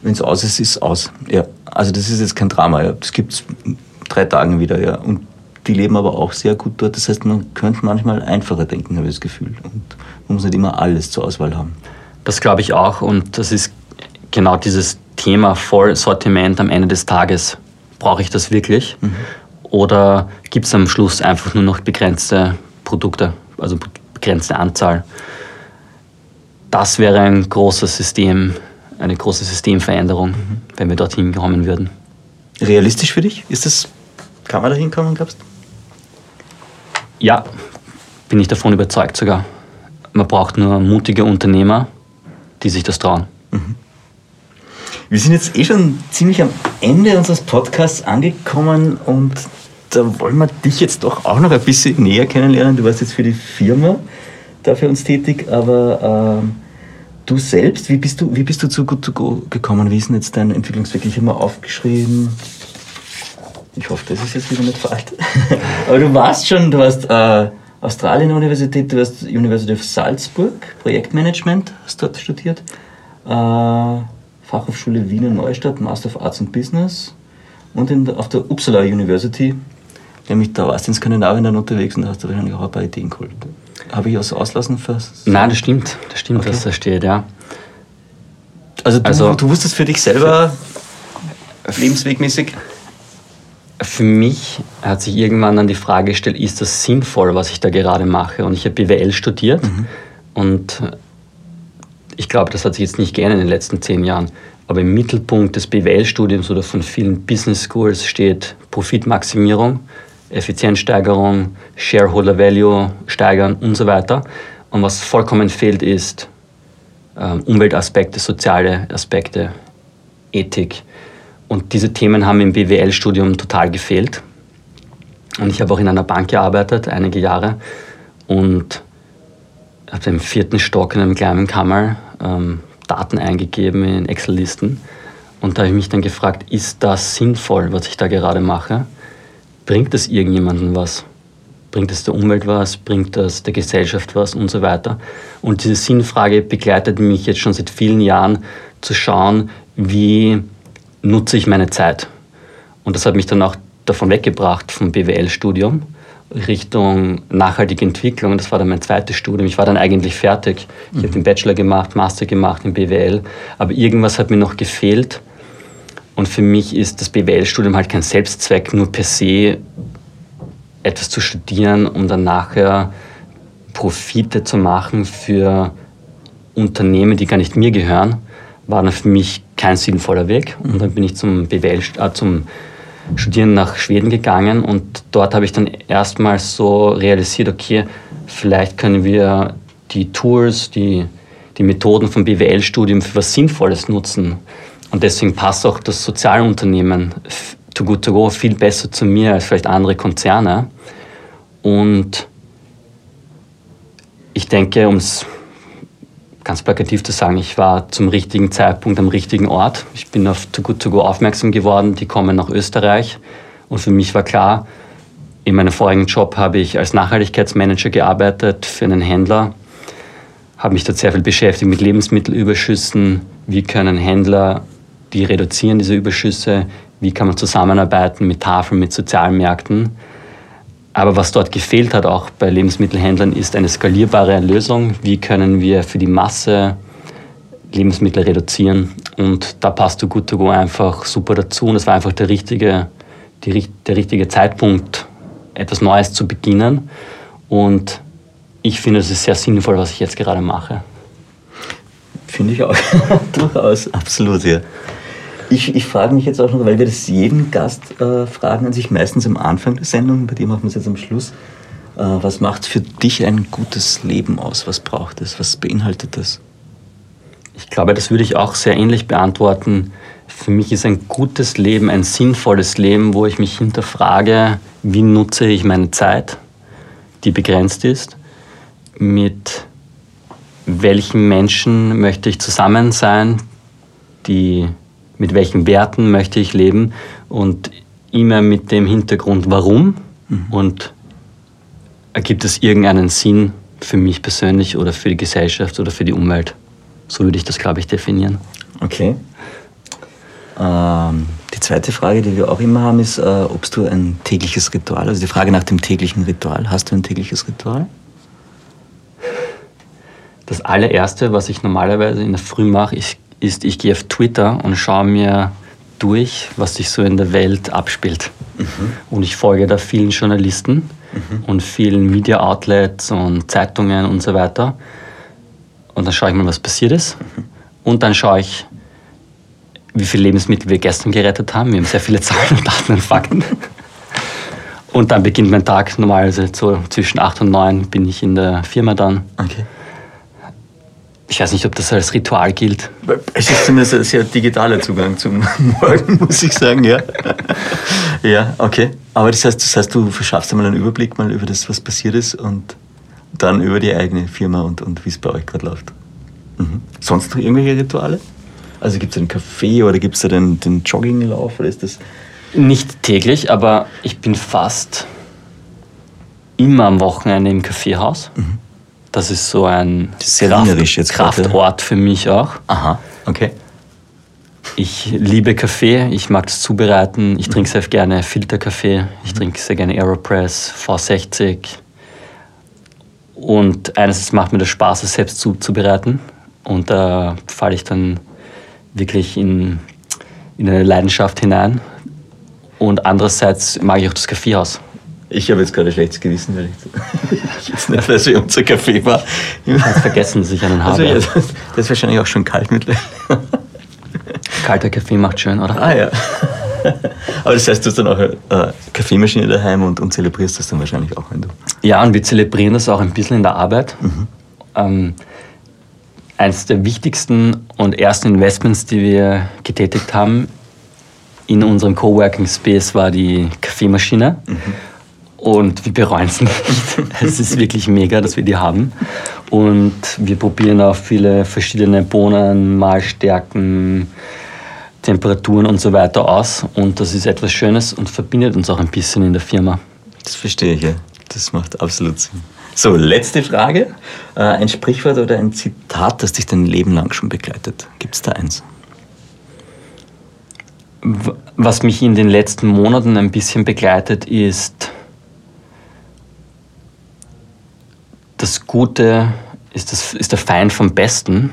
wenn es aus ist, ist es aus. Ja. Also das ist jetzt kein Drama. Ja. Das gibt es drei Tagen wieder. Ja. Und die leben aber auch sehr gut dort. Das heißt, man könnte manchmal einfacher denken, habe ich das Gefühl. Und man muss nicht immer alles zur Auswahl haben. Das glaube ich auch. Und das ist genau dieses Thema Vollsortiment am Ende des Tages brauche ich das wirklich? Mhm. Oder gibt es am Schluss einfach nur noch begrenzte Produkte, also begrenzte Anzahl? Das wäre ein großes System, eine große Systemveränderung, mhm. wenn wir dorthin kommen würden. Realistisch für dich? Ist das, kann man da hinkommen, glaubst? Ja, bin ich davon überzeugt sogar. Man braucht nur mutige Unternehmer, die sich das trauen. Mhm. Wir sind jetzt eh schon ziemlich am Ende unseres Podcasts angekommen und da wollen wir dich jetzt doch auch noch ein bisschen näher kennenlernen. Du warst jetzt für die Firma da für uns tätig, aber ähm, du selbst, wie bist du, wie bist du zu Good to Go gekommen? Wie ist denn jetzt dein Entwicklungsweg? Ich habe mal aufgeschrieben. Ich hoffe, das ist jetzt wieder nicht falsch. aber du warst schon, du warst äh, Australien-Universität, du warst University of Salzburg, Projektmanagement, hast dort studiert. Äh, Fachhochschule Wiener Neustadt, Master of Arts and Business und in, auf der Uppsala University. Nämlich da warst du in Skandinavien dann unterwegs und da hast du wahrscheinlich auch ein paar Ideen geholt. Habe ich was auslassen fürs? Nein, das stimmt. Das stimmt, okay. was da steht, ja. Also du, also du wusstest für dich selber lebenswegmäßig? Für mich hat sich irgendwann dann die Frage gestellt, ist das sinnvoll, was ich da gerade mache? Und ich habe BWL studiert mhm. und ich glaube, das hat sich jetzt nicht geändert in den letzten zehn Jahren, aber im Mittelpunkt des BWL-Studiums oder von vielen Business Schools steht Profitmaximierung, Effizienzsteigerung, Shareholder Value steigern und so weiter. Und was vollkommen fehlt, ist ähm, Umweltaspekte, soziale Aspekte, Ethik. Und diese Themen haben im BWL-Studium total gefehlt. Und ich habe auch in einer Bank gearbeitet, einige Jahre. Und habe im vierten Stock in einem kleinen Kammer ähm, Daten eingegeben in Excel-Listen. Und da habe ich mich dann gefragt, ist das sinnvoll, was ich da gerade mache? Bringt das irgendjemandem was? Bringt es der Umwelt was? Bringt das der Gesellschaft was? Und so weiter. Und diese Sinnfrage begleitet mich jetzt schon seit vielen Jahren, zu schauen, wie nutze ich meine Zeit. Und das hat mich dann auch davon weggebracht vom BWL-Studium Richtung nachhaltige Entwicklung. Das war dann mein zweites Studium. Ich war dann eigentlich fertig. Ich mhm. habe den Bachelor gemacht, Master gemacht in BWL. Aber irgendwas hat mir noch gefehlt. Und für mich ist das BWL-Studium halt kein Selbstzweck, nur per se etwas zu studieren, um dann nachher Profite zu machen für Unternehmen, die gar nicht mir gehören, war dann für mich kein sinnvoller Weg. Und dann bin ich zum BWL, äh, zum Studieren nach Schweden gegangen und dort habe ich dann erstmals so realisiert, okay, vielleicht können wir die Tools, die, die Methoden vom BWL-Studium für was Sinnvolles nutzen. Und deswegen passt auch das Sozialunternehmen Too Good To Go viel besser zu mir als vielleicht andere Konzerne. Und ich denke, um es ganz plakativ zu sagen, ich war zum richtigen Zeitpunkt am richtigen Ort. Ich bin auf Too Good To Go aufmerksam geworden, die kommen nach Österreich. Und für mich war klar, in meinem vorigen Job habe ich als Nachhaltigkeitsmanager gearbeitet für einen Händler, habe mich dort sehr viel beschäftigt mit Lebensmittelüberschüssen. Wie können Händler die reduzieren, diese Überschüsse? Wie kann man zusammenarbeiten mit Tafeln, mit Sozialmärkten? Aber was dort gefehlt hat, auch bei Lebensmittelhändlern, ist eine skalierbare Lösung. Wie können wir für die Masse Lebensmittel reduzieren? Und da passt du Good to Go einfach super dazu. Und es war einfach der richtige, die, der richtige Zeitpunkt, etwas Neues zu beginnen. Und ich finde, es ist sehr sinnvoll, was ich jetzt gerade mache. Finde ich auch. Durchaus, absolut, ja. Ich, ich frage mich jetzt auch noch, weil wir das jeden Gast äh, fragen, an sich meistens am Anfang der Sendung, bei dir machen wir es jetzt am Schluss. Äh, was macht für dich ein gutes Leben aus? Was braucht es? Was beinhaltet das? Ich glaube, das würde ich auch sehr ähnlich beantworten. Für mich ist ein gutes Leben ein sinnvolles Leben, wo ich mich hinterfrage, wie nutze ich meine Zeit, die begrenzt ist, mit welchen Menschen möchte ich zusammen sein, die mit welchen Werten möchte ich leben und immer mit dem Hintergrund, warum mhm. und ergibt es irgendeinen Sinn für mich persönlich oder für die Gesellschaft oder für die Umwelt. So würde ich das, glaube ich, definieren. Okay. Ähm, die zweite Frage, die wir auch immer haben, ist, äh, ob du ein tägliches Ritual, also die Frage nach dem täglichen Ritual, hast du ein tägliches Ritual? Das allererste, was ich normalerweise in der Früh mache, ist ist, ich gehe auf Twitter und schaue mir durch, was sich so in der Welt abspielt. Mhm. Und ich folge da vielen Journalisten mhm. und vielen Media Outlets und Zeitungen und so weiter. Und dann schaue ich mal, was passiert ist. Mhm. Und dann schaue ich, wie viele Lebensmittel wir gestern gerettet haben. Wir haben sehr viele Zahlen und Daten und Fakten. Und dann beginnt mein Tag normalerweise so zwischen 8 und 9 bin ich in der Firma dann. Okay. Ich weiß nicht, ob das als Ritual gilt. Es ist zumindest ein sehr digitaler Zugang zum Morgen, muss ich sagen, ja. Ja, okay. Aber das heißt, das heißt, du verschaffst einmal einen Überblick mal über das, was passiert ist und dann über die eigene Firma und, und wie es bei euch gerade läuft. Mhm. Sonst noch irgendwelche Rituale? Also gibt es einen Kaffee oder gibt es da den, den Jogginglauf oder ist das? Nicht täglich, aber ich bin fast immer am Wochenende im Kaffeehaus. Mhm. Das ist so ein Kraft, Kraftort für mich auch. Aha, okay. Ich liebe Kaffee, ich mag es zubereiten. Ich trinke sehr gerne Filterkaffee, ich mhm. trinke sehr gerne Aeropress, V60. Und eines macht mir das Spaß, es selbst zuzubereiten. Und da falle ich dann wirklich in, in eine Leidenschaft hinein. Und andererseits mag ich auch das Kaffeehaus. Ich habe jetzt gerade schlechtes Gewissen, weil ich, jetzt nicht weiß, wie unser Kaffee war. Ich habe vergessen, dass ich einen habe. Also, ja, das, das, ist wahrscheinlich auch schon kalt mittlerweile. Kalter Kaffee macht schön, oder? Ah ja. Aber das heißt, du hast dann auch eine Kaffeemaschine daheim und, und zelebrierst das dann wahrscheinlich auch, wenn du. Ja, und wir zelebrieren das auch ein bisschen in der Arbeit. Mhm. Ähm, eines der wichtigsten und ersten Investments, die wir getätigt haben in unserem Coworking Space, war die Kaffeemaschine. Mhm. Und wir bereuen es nicht. es ist wirklich mega, dass wir die haben. Und wir probieren auch viele verschiedene Bohnen, Mahlstärken, Temperaturen und so weiter aus. Und das ist etwas Schönes und verbindet uns auch ein bisschen in der Firma. Das verstehe ich, ja. Das macht absolut Sinn. So, letzte Frage. Äh, ein Sprichwort oder ein Zitat, das dich dein Leben lang schon begleitet. Gibt es da eins? Was mich in den letzten Monaten ein bisschen begleitet, ist, das Gute ist, das, ist der Feind vom Besten.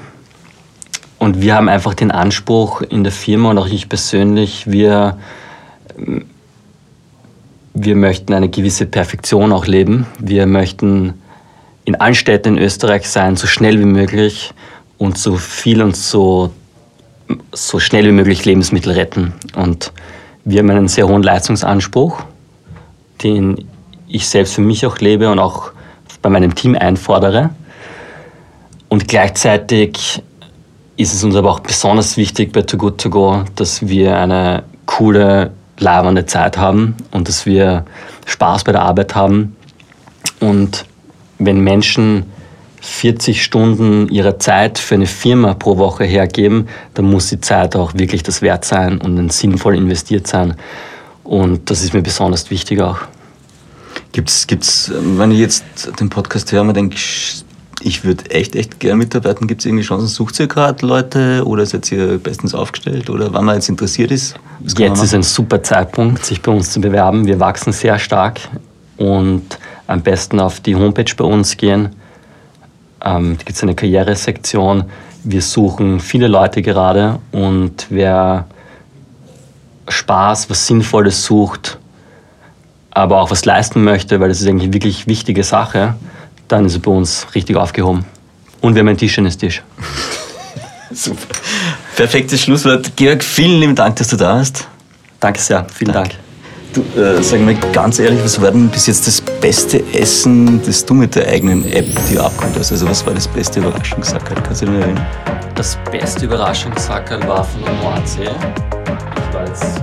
Und wir haben einfach den Anspruch in der Firma und auch ich persönlich, wir, wir möchten eine gewisse Perfektion auch leben. Wir möchten in allen Städten in Österreich sein, so schnell wie möglich und so viel und so so schnell wie möglich Lebensmittel retten. Und wir haben einen sehr hohen Leistungsanspruch, den ich selbst für mich auch lebe und auch bei meinem Team einfordere. Und gleichzeitig ist es uns aber auch besonders wichtig bei Too Good To Go, dass wir eine coole, labernde Zeit haben und dass wir Spaß bei der Arbeit haben. Und wenn Menschen 40 Stunden ihrer Zeit für eine Firma pro Woche hergeben, dann muss die Zeit auch wirklich das wert sein und sinnvoll investiert sein. Und das ist mir besonders wichtig auch. Gibt's, gibt's, wenn ich jetzt den Podcast höre, man denkt, ich würde echt, echt gerne mitarbeiten. Gibt es irgendwie Chancen? Sucht ihr gerade Leute oder seid ihr bestens aufgestellt oder wann man jetzt interessiert ist? Jetzt ist ein super Zeitpunkt, sich bei uns zu bewerben. Wir wachsen sehr stark und am besten auf die Homepage bei uns gehen. Ähm, da gibt es eine Karrieresektion. Wir suchen viele Leute gerade und wer Spaß, was Sinnvolles sucht, aber auch was leisten möchte, weil das ist eigentlich eine wirklich wichtige Sache, dann ist er bei uns richtig aufgehoben. Und wir haben einen Tischtennistisch. Super. Perfektes Schlusswort. Georg, vielen lieben Dank, dass du da warst. Danke sehr, vielen Dank. Dank. Du, äh, sag mal ganz ehrlich, was war denn bis jetzt das beste Essen, das du mit der eigenen App dir abkommt hast? Also was war das beste Überraschungssackerl? Kannst du dich erinnern? Das beste Überraschungssackerl war von der Nordsee. Ich war jetzt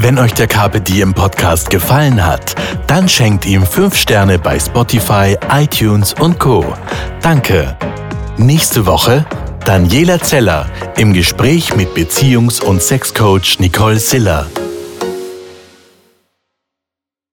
Wenn euch der Carpe Diem Podcast gefallen hat, dann schenkt ihm 5 Sterne bei Spotify, iTunes und Co. Danke. Nächste Woche Daniela Zeller im Gespräch mit Beziehungs- und Sexcoach Nicole Siller.